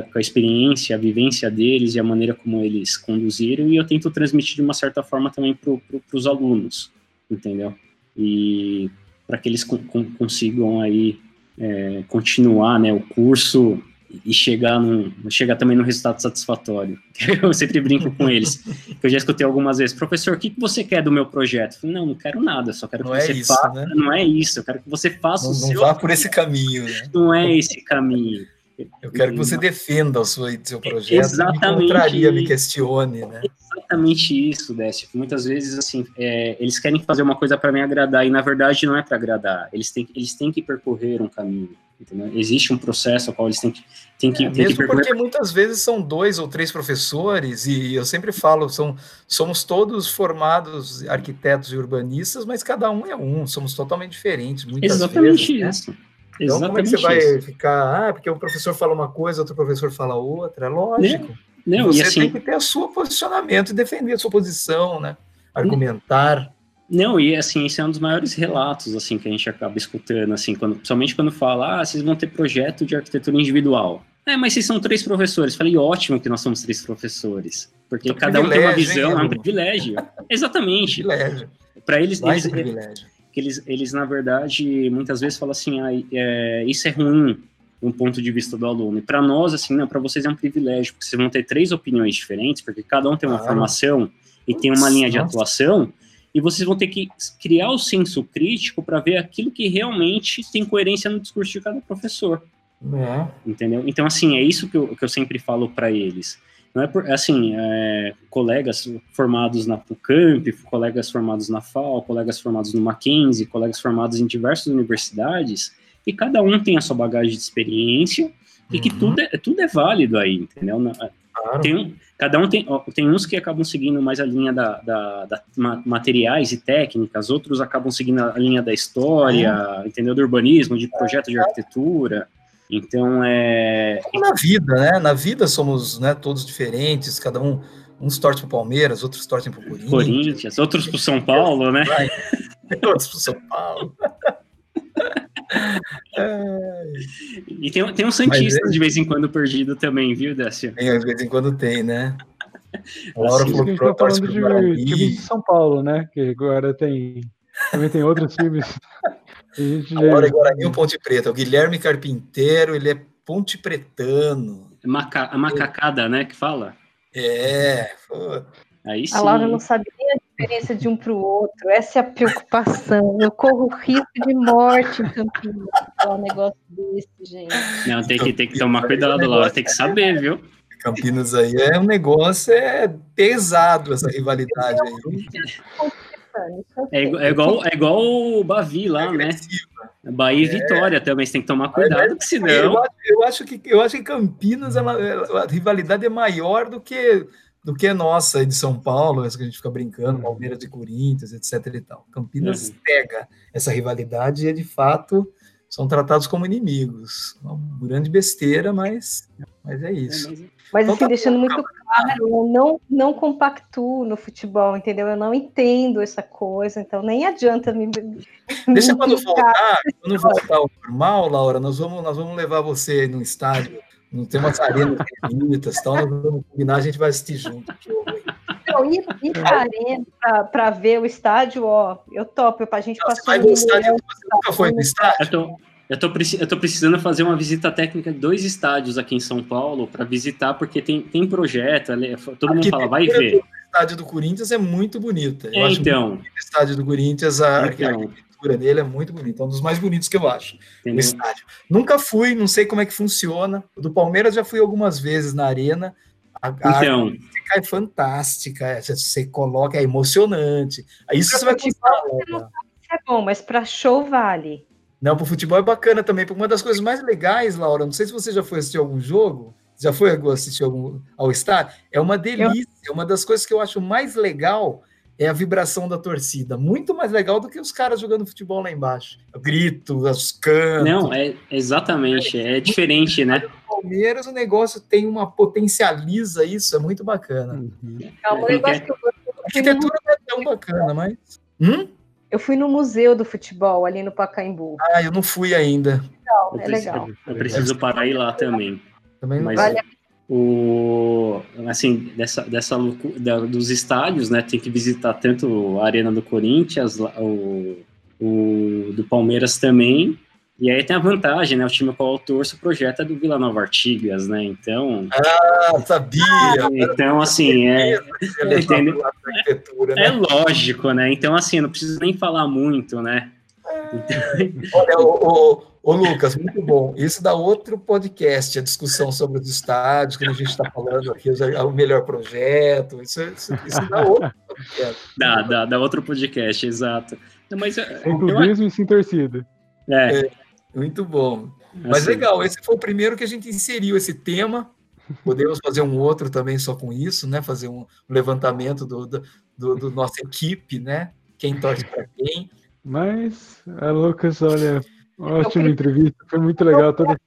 Com a experiência, a vivência deles e a maneira como eles conduziram, e eu tento transmitir de uma certa forma também para pro, os alunos, entendeu? E para que eles consigam aí é, continuar né, o curso e chegar, no, chegar também no resultado satisfatório. (laughs) Eu sempre brinco com eles, que eu já escutei algumas vezes, professor, o que, que você quer do meu projeto? Falei, não, não quero nada, só quero que não você é isso, faça, né? não é isso, eu quero que você faça não, o seu... Não vá por esse caminho, né? Não é esse caminho. Eu quero que você defenda o seu, seu projeto, Exatamente. me contraria, me questione, né? Exatamente isso, Décio. Muitas vezes, assim, é, eles querem fazer uma coisa para me agradar e, na verdade, não é para agradar. Eles têm, eles têm que percorrer um caminho, entendeu? Existe um processo ao qual eles têm que, têm que, é, têm mesmo que porque muitas vezes são dois ou três professores e eu sempre falo, são, somos todos formados arquitetos e urbanistas, mas cada um é um, somos totalmente diferentes, muitas Exatamente vezes, isso. Né? Então, Exatamente como é que você vai isso. ficar? Ah, porque um professor fala uma coisa, outro professor fala outra, é lógico. Não, não, você assim, tem que ter o seu posicionamento e defender a sua posição, né? Argumentar. Não, e assim, esse é um dos maiores relatos assim que a gente acaba escutando, assim, quando, principalmente quando fala, ah, vocês vão ter projeto de arquitetura individual. É, mas vocês são três professores. Falei, ótimo que nós somos três professores. Porque é cada um tem uma visão, hein, é um privilégio. Exatamente. Para eles, eles, privilégio que eles, eles na verdade, muitas vezes falam assim, ah, é, isso é ruim um ponto de vista do aluno. E para nós, assim, não, para vocês é um privilégio, porque vocês vão ter três opiniões diferentes, porque cada um tem uma ah, formação e tem uma linha de atuação, e vocês vão ter que criar o senso crítico para ver aquilo que realmente tem coerência no discurso de cada professor. É. Entendeu? Então, assim, é isso que eu, que eu sempre falo para eles. Não é por, assim, é, colegas formados na PUCamp, colegas formados na FAO, colegas formados no Mackenzie, colegas formados em diversas universidades, e cada um tem a sua bagagem de experiência e que tudo é, tudo é válido aí, entendeu? Claro. Tem, cada um tem, tem uns que acabam seguindo mais a linha da, da, da materiais e técnicas, outros acabam seguindo a linha da história, é. entendeu? Do urbanismo, de projeto de arquitetura. Então é. Como na vida, né? Na vida somos né, todos diferentes, cada um. Uns torcem para o Palmeiras, outros torcem para o Corinthians. Corinthians, outros para o São Paulo, né? (laughs) outros para o São Paulo. (laughs) é. E tem, tem um Santista é... de vez em quando perdido também, viu, Décio? Tem, de vez em quando tem, né? (laughs) A Laura assim, falou que tá falando de de São Paulo, né? Que agora tem. Também tem outros times. Agora, Guarani é um Ponte Preta. O Guilherme Carpinteiro, ele é Ponte Pretano. É maca a macacada, né, que fala? É. Aí sim. A Laura não sabia a diferença de um para o outro. Essa é a preocupação. Eu corro risco de morte em Campinas. Falar um negócio desse, gente. Não, tem que, tem que tomar cuidado, Laura. Tem que saber, viu? Campinas aí é um negócio é pesado essa rivalidade aí. É, é, igual, é igual o Bavi lá, é né? Bahia e é. Vitória também, você tem que tomar cuidado, porque senão. Eu acho, eu acho, que, eu acho que Campinas, ela, a rivalidade é maior do que do que nossa aí de São Paulo, essa que a gente fica brincando, uhum. Palmeiras e Corinthians, etc. e tal. Campinas uhum. pega essa rivalidade e, de fato, são tratados como inimigos. Uma grande besteira, mas, mas é isso. É, mas, então, assim, tá deixando muito claro, eu não, não compactuo no futebol, entendeu? Eu não entendo essa coisa, então nem adianta me. Deixa me quando voltar, quando voltar ao normal, Laura, nós vamos, nós vamos levar você no estádio. Não tem umas arenas bonitas, tal, nós vamos combinar, a gente vai assistir junto. Não, ir, ir para arena para ver o estádio, ó, eu topo, para a gente passar. Vai no estádio, você nunca foi no estádio? Eu tô, eu tô precisando fazer uma visita técnica de dois estádios aqui em São Paulo para visitar, porque tem, tem projeto, todo mundo fala, vai ver. O estádio do Corinthians é muito bonita. Eu é, então. o estádio do Corinthians, a, então. a arquitetura dele é muito bonita, é um dos mais bonitos que eu acho. Entendeu? O estádio. Nunca fui, não sei como é que funciona. O do Palmeiras já fui algumas vezes na arena. A, então. A é fantástica, é, você coloca, é emocionante. Isso você vai gostar. É bom, mas para show vale. Não, para o futebol é bacana também. Uma das coisas mais legais, Laura, não sei se você já foi assistir algum jogo, já foi assistir algum, ao estádio, é uma delícia. Eu... Uma das coisas que eu acho mais legal é a vibração da torcida. Muito mais legal do que os caras jogando futebol lá embaixo. O grito, os cantos. Não, é exatamente, é, é diferente, né? Palmeiras o negócio tem uma potencializa isso, é muito bacana. Uhum. É eu A arquitetura não é tão bacana, mas. Hum? Eu fui no museu do futebol ali no Pacaembu. Ah, eu não fui ainda. Legal, é legal. Eu preciso parar ir lá também. Também Mas vale. o assim dessa dessa da, dos estádios, né? Tem que visitar tanto a arena do Corinthians, o, o do Palmeiras também e aí tem a vantagem, né? O time qual eu torço projeta do Vila Nova Artigas, né? Então. Ah, sabia! Então, assim, é. Né? É lógico, né? Então, assim, não preciso nem falar muito, né? Então... Olha, o, o, Lucas, muito bom. Isso dá outro podcast, a discussão sobre os estádios, que a gente está falando aqui, o melhor projeto. Isso, isso, isso dá outro podcast. Dá, dá, dá outro podcast, exato. Mas, clubismo eu... e sem torcida. É. é. Muito bom. Mas assim. legal, esse foi o primeiro que a gente inseriu esse tema. Podemos fazer um outro também só com isso, né? Fazer um levantamento do, do, do, do nossa equipe, né? Quem torce para quem. Mas, a Lucas, olha, ótima entrevista, foi muito legal toda.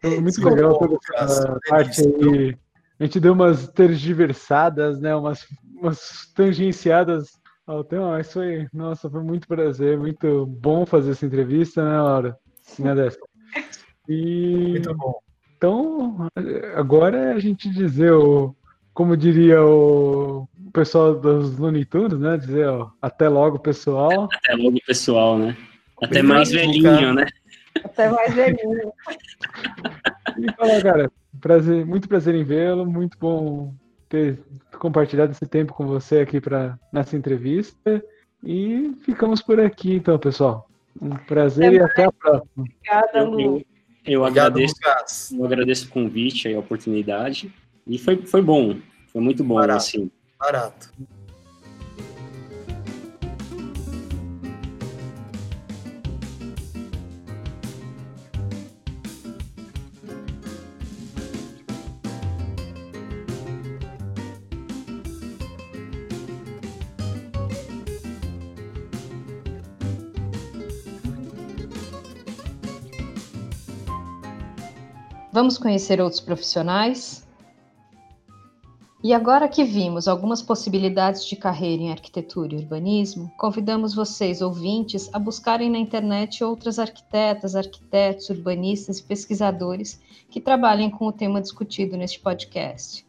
Foi muito Sim, legal toda essa parte aí. A gente deu umas tergiversadas, né? Umas, umas tangenciadas tema, mas foi, nossa, foi muito prazer, muito bom fazer essa entrevista, né, Laura? Né, Dessa? E muito bom. Então, agora é a gente dizer o, como diria o pessoal dos Looney Tunes, né? Dizer, ó, até logo, pessoal. Até logo, pessoal, né? Até mais velhinho, né? Até mais velhinho. (laughs) E falar, cara, prazer, muito prazer em vê-lo, muito bom ter compartilhado esse tempo com você aqui para nessa entrevista. E ficamos por aqui, então, pessoal. Um prazer e até a próxima. Obrigada, Lu. Eu, eu agradeço, eu agradeço o convite e a oportunidade. E foi, foi bom. Foi muito bom, Barato. assim. Barato. Vamos conhecer outros profissionais? E agora que vimos algumas possibilidades de carreira em arquitetura e urbanismo, convidamos vocês, ouvintes, a buscarem na internet outras arquitetas, arquitetos, urbanistas e pesquisadores que trabalhem com o tema discutido neste podcast.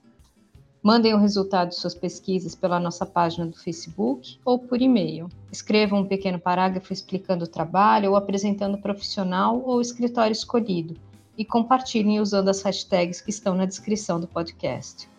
Mandem o resultado de suas pesquisas pela nossa página do Facebook ou por e-mail. Escrevam um pequeno parágrafo explicando o trabalho ou apresentando o profissional ou o escritório escolhido e compartilhem usando as hashtags que estão na descrição do podcast.